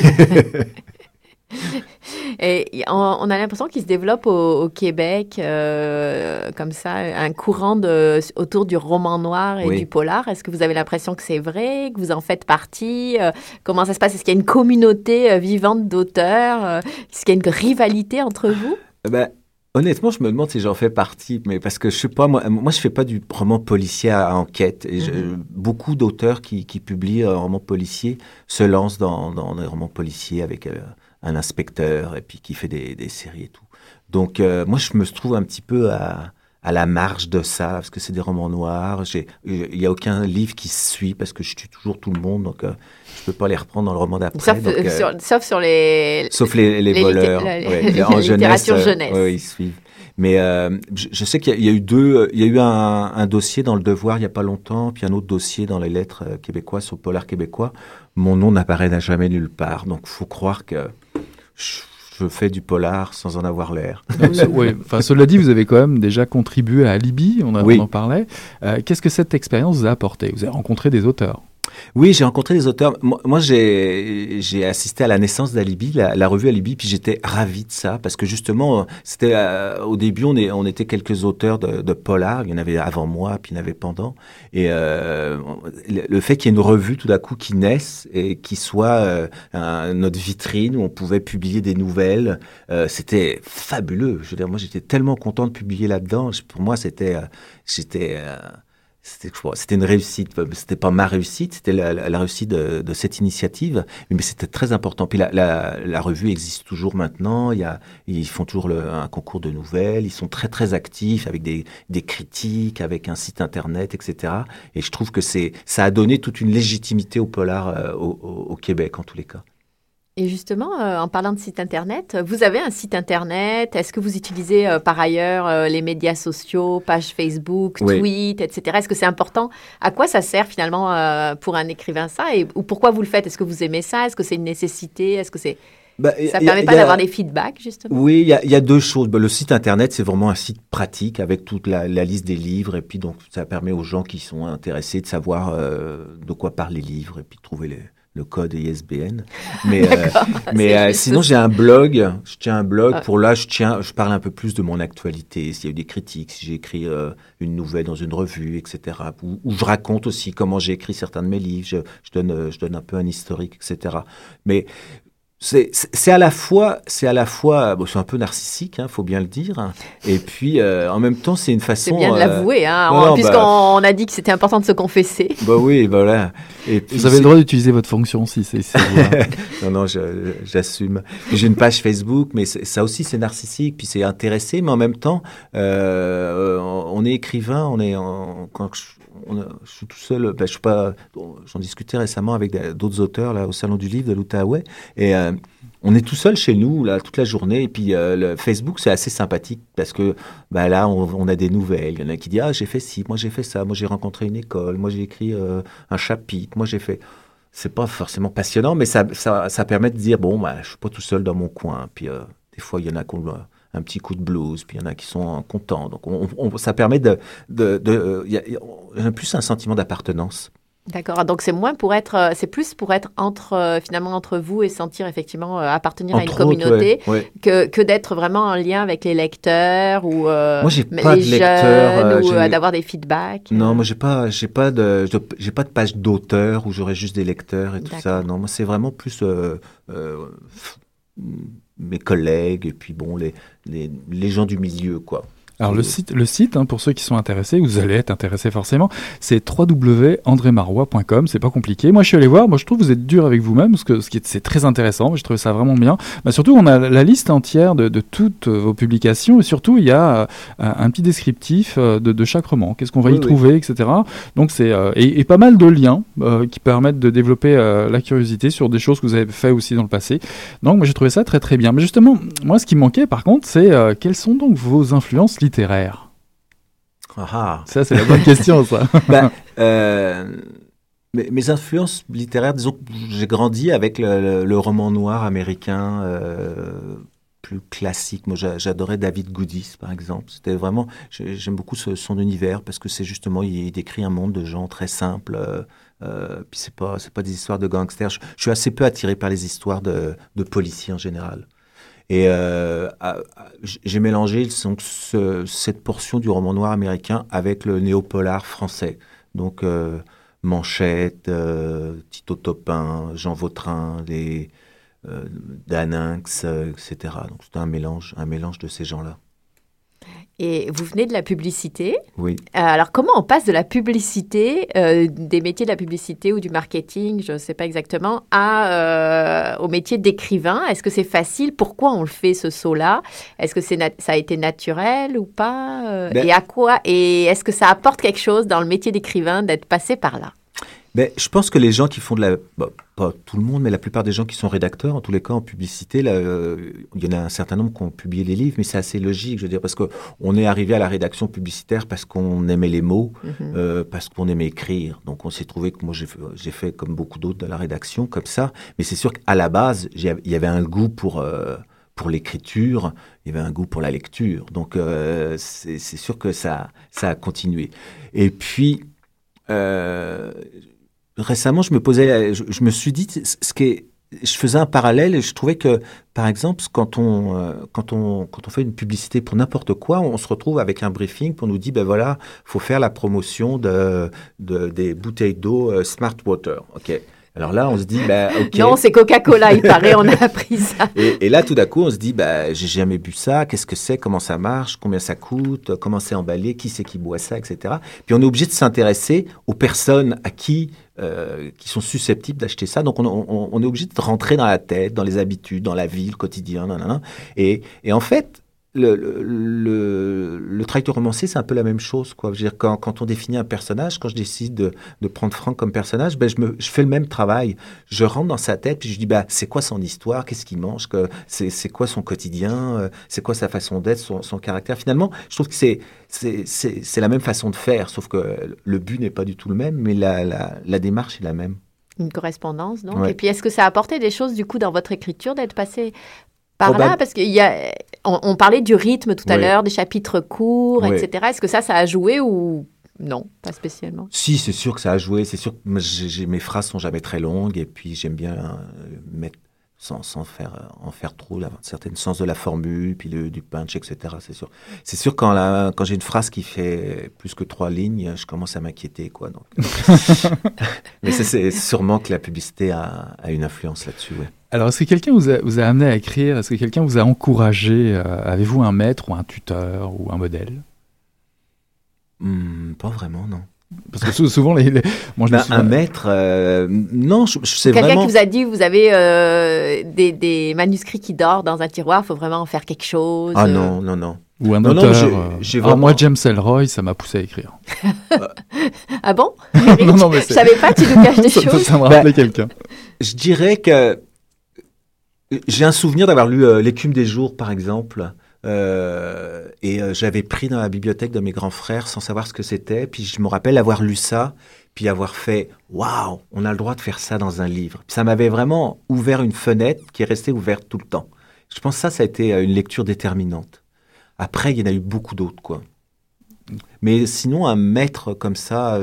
Et on, a l'impression qu'il se développe au, Québec, euh, comme ça, un courant de, autour du roman noir et du polar. Est-ce que vous avez l'impression que c'est vrai, que vous en faites partie euh, Comment ça se passe? Est-ce qu'il y a une communauté euh, vivante d'auteurs Est-ce qu'il y a une rivalité entre vous? Eh ben, Honnêtement, je me demande si j'en fais partie, mais parce que je sais pas, moi, moi je fais pas du roman policier à, enquête. Et mm-hmm. beaucoup d'auteurs qui, qui, publient un roman policier se lancent dans, dans des romans policiers avec un inspecteur et puis qui fait des, des séries et tout. Donc euh, moi je me trouve un petit peu à, à la marge de ça parce que c'est des romans noirs. Il n'y a aucun livre qui suit parce que je tue toujours tout le monde donc euh, je peux pas les reprendre dans le roman d'après. Sauf, euh, sur, sauf, sur, les sauf les, les, voleurs. Les, en jeunesse, jeunesse. ils suivent. Mais je, sais qu'il y, a eu deux, il y a eu un, un, dossier dans le Devoir il y a pas longtemps, puis un autre dossier dans les lettres québécoises au Polar québécois. Mon nom n'apparaît jamais nulle part, donc faut croire que je fais du polar sans en avoir l'air. oui, enfin, cela dit, vous avez quand même déjà contribué à Alibi, on, en parlait. Euh, qu'est-ce que cette expérience vous a apporté? Vous avez rencontré des auteurs oui, j'ai rencontré des auteurs. Moi, j'ai assisté à la naissance d'Alibi, la, revue Alibi, puis j'étais ravi de ça parce que justement, c'était euh, au début, on, est, on était quelques auteurs de, de, polar. Il y en avait avant moi, puis il y en avait pendant. Et euh, le fait qu'il y ait une revue tout d'un coup qui naisse et qui soit euh, notre vitrine où on pouvait publier des nouvelles, c'était fabuleux. Je veux dire, moi, j'étais tellement content de publier là-dedans. Pour moi, c'était, j'étais c'était une réussite. C'était pas ma réussite, c'était la, réussite de, cette initiative, mais c'était très important. Puis la, la, revue existe toujours maintenant. Il y a, ils font toujours un concours de nouvelles. Ils sont très très actifs avec des, des critiques, avec un site internet, etc. Et je trouve que ça a donné toute une légitimité au polar euh, au Québec en tous les cas. Et justement, euh, en parlant de site Internet, vous avez un site Internet? Est-ce que vous utilisez euh, par ailleurs euh, les médias sociaux, page Facebook, tweet, etc. Est-ce que c'est important? À quoi ça sert finalement pour un écrivain ça? Et, Ou pourquoi vous le faites? Est-ce que vous aimez ça? Est-ce que c'est une nécessité? Est-ce que c'est... Bah, ça ne permet pas d'avoir des feedbacks, justement? Oui, il y, y, a deux choses. Bah, le site Internet, c'est vraiment un site pratique avec toute la, la, liste des livres. Et puis, donc, ça permet aux gens qui sont intéressés de savoir de quoi parlent les livres et puis de trouver les, le code ISBN. Mais, euh, mais euh, sinon, j'ai un blog. Je tiens un blog. Ah. Pour là, je tiens, je parle un peu plus de mon actualité. S'il y a eu des critiques, si j'ai écrit euh, une nouvelle dans une revue, etc. Où, je raconte aussi comment j'ai écrit certains de mes livres. Je, je, donne, je donne un peu un historique, etc. Mais c'est à la fois, c'est à la fois, bon, c'est un peu narcissique, hein, faut bien le dire. Et puis, euh, en même temps, c'est une façon. C'est bien de l'avouer, hein, puisqu'on bah, a dit que c'était important de se confesser. Bah oui, voilà. Et Vous avez le droit d'utiliser votre fonction si c'est. non, non, j'assume. J'ai une page Facebook, mais ça aussi, c'est narcissique, puis c'est intéressé, mais en même temps, euh, on est écrivain, on est en, quand je, je suis tout seul, ben, je suis j'en discutais récemment avec d'autres auteurs là au salon du livre de l'Outaouais et euh, on est tout seul chez nous là toute la journée et puis euh, le Facebook c'est assez sympathique parce que ben, là on, a des nouvelles, il y en a qui disent ah j'ai fait ci, moi j'ai fait ça, moi j'ai rencontré une école, moi j'ai écrit euh, un chapitre, moi j'ai fait c'est pas forcément passionnant mais ça, permet de dire bon bah je suis pas tout seul dans mon coin puis des fois, il y en a qui ont un petit coup de blues, puis il y en a qui sont contents. Donc, on, ça permet de... de, de y a, plus un sentiment d'appartenance. D'accord. Donc c'est moins pour être, euh, c'est plus pour être entre euh, finalement entre vous et sentir effectivement euh, appartenir à une communauté que, que d'être vraiment en lien avec les lecteurs ou moi j'ai pas les de lecteurs ou d'avoir des feedbacks. Non, moi j'ai pas j'ai pas de j'ai pas de page d'auteur où j'aurais juste des lecteurs et tout ça. Non, moi c'est vraiment plus mes collègues et puis bon les, les les gens du milieu quoi. Alors le site, le site hein, pour ceux qui sont intéressés, vous allez être intéressés forcément, c'est www.andrémarois.com, c'est pas compliqué. Moi je suis allé voir, moi je trouve que vous êtes dur avec vous-même, parce que ce qui est, c'est très intéressant, je trouve ça vraiment bien. Bah, surtout on a la liste entière de, de, toutes vos publications, et surtout il y a euh, un petit descriptif euh, de, de, chaque roman, qu'est-ce qu'on va y trouver, etc. Donc c'est euh, et, et, pas mal de liens qui permettent de développer la curiosité sur des choses que vous avez fait aussi dans le passé. Donc moi j'ai trouvé ça très très bien. Mais justement, moi ce qui manquait par contre, c'est quelles sont donc vos influences littéraire ah, ah. Ça, c'est la bonne question, ça. Ben, euh, mes, influences littéraires, disons j'ai grandi avec le, roman noir américain euh, plus classique. Moi, j'adorais David Goodis, par exemple. C'était vraiment, j'aime beaucoup son univers parce que c'est justement, il, décrit un monde de gens très simples. Euh, puis c'est pas, c'est pas des histoires de gangsters. Je, suis assez peu attiré par les histoires de, de policiers en général. Et euh, j'ai mélangé donc, cette portion du roman noir américain avec le néopolar français. Donc euh, Manchette, euh, Tito Topin, Jean Vautrin, les Daninx, etc. Donc c'est un mélange, un mélange de ces gens-là. Et vous venez de la publicité. Oui. Euh, alors, comment on passe de la publicité, euh, des métiers de la publicité ou du marketing, je ne sais pas exactement, à, euh, au métier d'écrivain? Est-ce que c'est facile? Pourquoi on le fait, ce saut-là? Est-ce que c'est ça a été naturel ou pas ben Et à quoi? Et est-ce que ça apporte quelque chose dans le métier d'écrivain d'être passé par là? Ben, je pense que les gens qui font de la... pas tout le monde, mais la plupart des gens qui sont rédacteurs, en tous les cas en publicité, là, euh, il y en a un certain nombre qui ont publié les livres, mais c'est assez logique, je veux dire, parce qu'on est arrivé à la rédaction publicitaire parce qu'on aimait les mots, mhm. euh, parce qu'on aimait écrire. Donc on s'est trouvé que moi j'ai fait comme beaucoup d'autres de la rédaction, comme ça. Mais c'est sûr qu'à la base, il y avait un goût pour... Euh, pour l'écriture, il y avait un goût pour la lecture. Donc c'est sûr que ça, ça a continué. Et puis, récemment, je me posais, je, me suis dit, ce qui est, je faisais un parallèle et je trouvais que, par exemple, quand on, euh, quand on, quand on fait une publicité pour n'importe quoi, on se retrouve avec un briefing pour nous dire, ben voilà, faut faire la promotion de, de des bouteilles d'eau euh, Smart Water. Ok. Alors là, on se dit, bah, ok. Non, c'est Coca-Cola, il paraît, on a appris ça. Et, là, tout d'un coup, on se dit, bah, j'ai jamais bu ça, qu'est-ce que c'est, comment ça marche, combien ça coûte, comment c'est emballé, qui c'est qui boit ça, etc. Puis on est obligé de s'intéresser aux personnes à qui euh, qui sont susceptibles d'acheter ça. Donc on, on, on, est obligé de rentrer dans la tête, dans les habitudes, dans la vie, le quotidien. Et, et en fait, le, le, le, de romancier, c'est un peu la même chose. Quoi. Je veux dire, quand, quand on définit un personnage, quand je décide de, de prendre Franck comme personnage, ben, je, me, je fais le même travail. Je rentre dans sa tête, puis je dis, bah, c'est quoi son histoire, qu'est-ce qu'il mange, que, c'est, c'est quoi son quotidien, euh, c'est quoi sa façon d'être, son, son, caractère? Finalement, je trouve que c'est, c'est, c'est, c'est la même façon de faire, sauf que le but n'est pas du tout le même, mais la, la, la démarche est la même. Une correspondance, donc. Et puis, est-ce que ça a apporté des choses, du coup, dans votre écriture, d'être passé par là Parce qu'il y a, on, parlait du rythme tout à l'heure, des chapitres courts, etc. Est-ce que ça, ça a joué ou non, pas spécialement. Si, c'est sûr que ça a joué. C'est sûr que mes phrases sont jamais très longues et puis j'aime bien euh, mettre sans, sans, faire euh, en faire trop, un certain sens de la formule, puis le, du punch, etc. C'est sûr. C'est sûr quand, la, quand j'ai une phrase qui fait plus que trois lignes, je commence à m'inquiéter, quoi. Donc. Mais c'est sûrement que la publicité a, a une influence là-dessus, ouais. Alors, est-ce que quelqu'un vous a, vous a, amené à écrire Est-ce que quelqu'un vous a encouragé euh, Avez-vous un maître ou un tuteur ou un modèle? Hmm, Pas vraiment, non. Parce que souvent, les, Moi, je ben, un maître, euh, non, je, sais vraiment... Quelqu'un qui vous a dit, vous avez euh, des, des, manuscrits qui dorment dans un tiroir, il faut vraiment en faire quelque chose. Ah non, non, non. Ou un auteur. Non, vraiment... moi, James Elroy, ça m'a poussé à écrire. ah bon non, non, mais Je savais pas, tu nous caches des choses. Ça, m'a rappelé ben, quelqu'un. Je dirais que j'ai un souvenir d'avoir lu euh, L'écume des jours, par exemple. Euh, et euh, j'avais pris dans la bibliothèque de mes grands frères sans savoir ce que c'était. Puis je me rappelle avoir lu ça, puis avoir fait Waouh, on a le droit de faire ça dans un livre. ça m'avait vraiment ouvert une fenêtre qui est restée ouverte tout le temps. Je pense que ça, ça a été une lecture déterminante. Après, il y en a eu beaucoup d'autres, quoi. Mais sinon, un maître comme ça,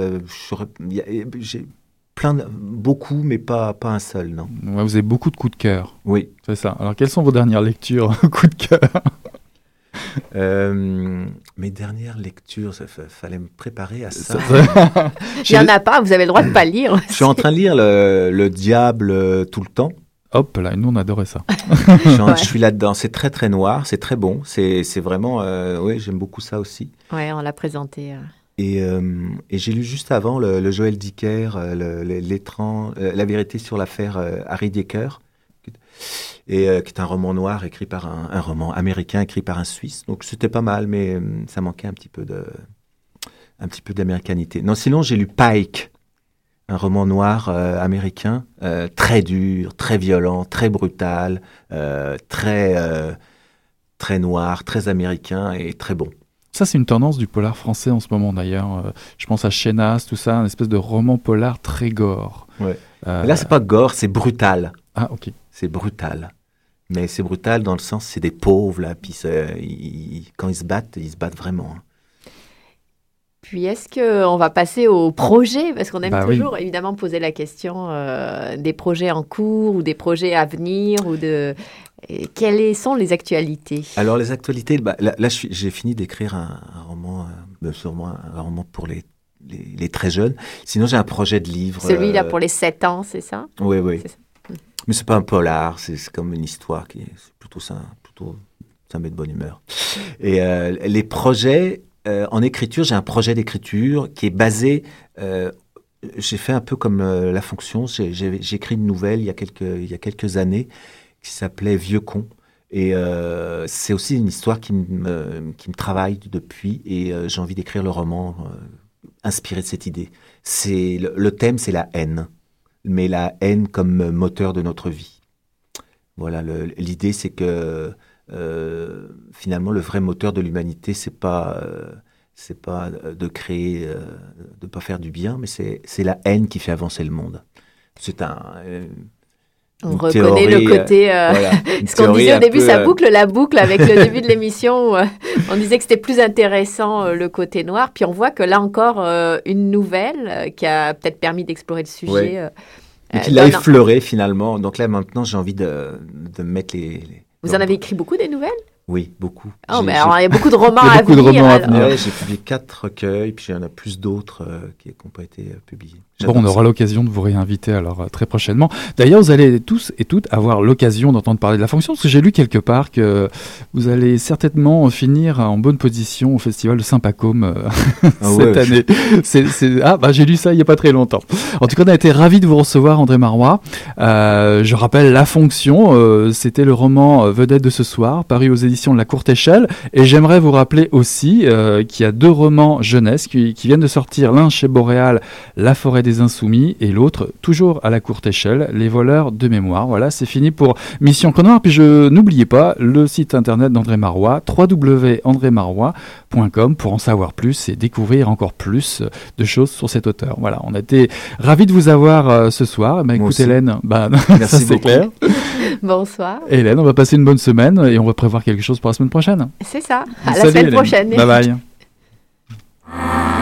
j'ai plein de, beaucoup, mais pas, pas un seul, non. vous avez beaucoup de coups de cœur. Oui. C'est ça. Alors, quelles sont vos dernières lectures coups de cœur? euh, mes dernières lectures, il fallait me préparer à ça. Il n'y en a pas, vous avez le droit de pas lire. Je suis en train de lire Le, Diable euh, tout le temps. Hop, là, nous on adorait ça. je, suis là-dedans. C'est très très noir, c'est très bon. C'est vraiment, euh, oui, j'aime beaucoup ça aussi. Ouais, on l'a présenté. Et, et j'ai lu juste avant le, Joël Dicker, le, La vérité sur l'affaire Harry Dicker et euh, qui est un roman noir écrit par un, roman américain écrit par un Suisse. Donc c'était pas mal, mais euh, ça manquait un petit peu de, un petit peu d'américanité. Non, sinon j'ai lu Pike, un roman noir euh, américain très dur, très violent, très brutal, très très noir, très américain et très bon. Ça, c'est une tendance du polar français en ce moment d'ailleurs. je pense à Chenas, tout ça, une espèce de roman polar très gore. Ouais. Là, c'est pas gore, c'est brutal. Ah, ok c'est brutal. Mais c'est brutal dans le sens, c'est des pauvres, là, puis quand ils se battent, ils se battent vraiment. Hein. Puis est-ce qu'on va passer au projet? Parce qu'on aime bah toujours évidemment poser la question euh, des projets en cours ou des projets à venir ou de quelles sont les actualités? Alors les actualités, bah, là, j'ai fini d'écrire un, roman, euh, sûrement un roman pour les, les, très jeunes. Sinon j'ai un projet de livre. Celui-là euh, pour les 7 ans, c'est ça? Oui, oui. Mais c'est pas un polar, c'est comme une histoire qui est plutôt ça, plutôt ça met de bonne humeur. Et euh, les projets euh, en écriture, j'ai un projet d'écriture qui est basé. Euh, j'ai fait un peu comme la fonction. J'ai écrit une nouvelle il y a quelques années qui s'appelait Vieux con. Et c'est aussi une histoire qui me, qui me travaille depuis et j'ai envie d'écrire le roman inspiré de cette idée. C'est le thème, c'est la haine mais la haine comme moteur de notre vie. Voilà, l'idée c'est que euh, finalement le vrai moteur de l'humanité c'est pas euh, pas de créer, euh, de pas faire du bien, mais c'est la haine qui fait avancer le monde. C'est un on reconnaît le côté. ce qu'on disait au début, ça boucle la boucle avec le début de l'émission. on disait que c'était plus intéressant le côté noir. Puis on voit que là encore, une nouvelle qui a peut-être permis d'explorer le sujet. Et qu'il l'a effleuré finalement. Donc là, maintenant, j'ai envie de, de mettre les. Vous en avez écrit beaucoup des nouvelles? Oui, beaucoup. Oh, mais alors, il y a beaucoup de romans à venir. De romans à venir. j'ai publié quatre recueils, puis il y en a plus d'autres euh, qui n'ont pas été euh, publiés. Bon, on aura l'occasion de vous réinviter alors euh, très prochainement. D'ailleurs, vous allez tous et toutes avoir l'occasion d'entendre parler de la fonction, parce que j'ai lu quelque part que vous allez certainement finir en bonne position au festival de Saint-Pacôme ah cette année. Ah, bah, j'ai lu ça il n'y a pas très longtemps. En tout cas, on a été ravis de vous recevoir, André Marois. je rappelle La fonction, c'était le roman vedette de ce soir, paru aux éditions de la Courte Échelle. Et j'aimerais vous rappeler aussi qu'il y a deux romans jeunesse qui, qui viennent de sortir, l'un chez Boréal, La forêt des Insoumis et l'autre, toujours à la courte échelle, Les voleurs de mémoire. Voilà, c'est fini pour Mission Chronoir. Puis je n'oubliez pas le site internet d'André Marois, www.andrémarois.com pour en savoir plus et découvrir encore plus de choses sur cet auteur. Voilà, on a été ravis de vous avoir euh, ce soir. Bah, écoute Hélène, bah, ça c'est clair. Bonsoir. Hélène, on va passer une bonne semaine et on va prévoir quelque chose pour la semaine prochaine. C'est ça. À la semaine prochaine. Bye bye.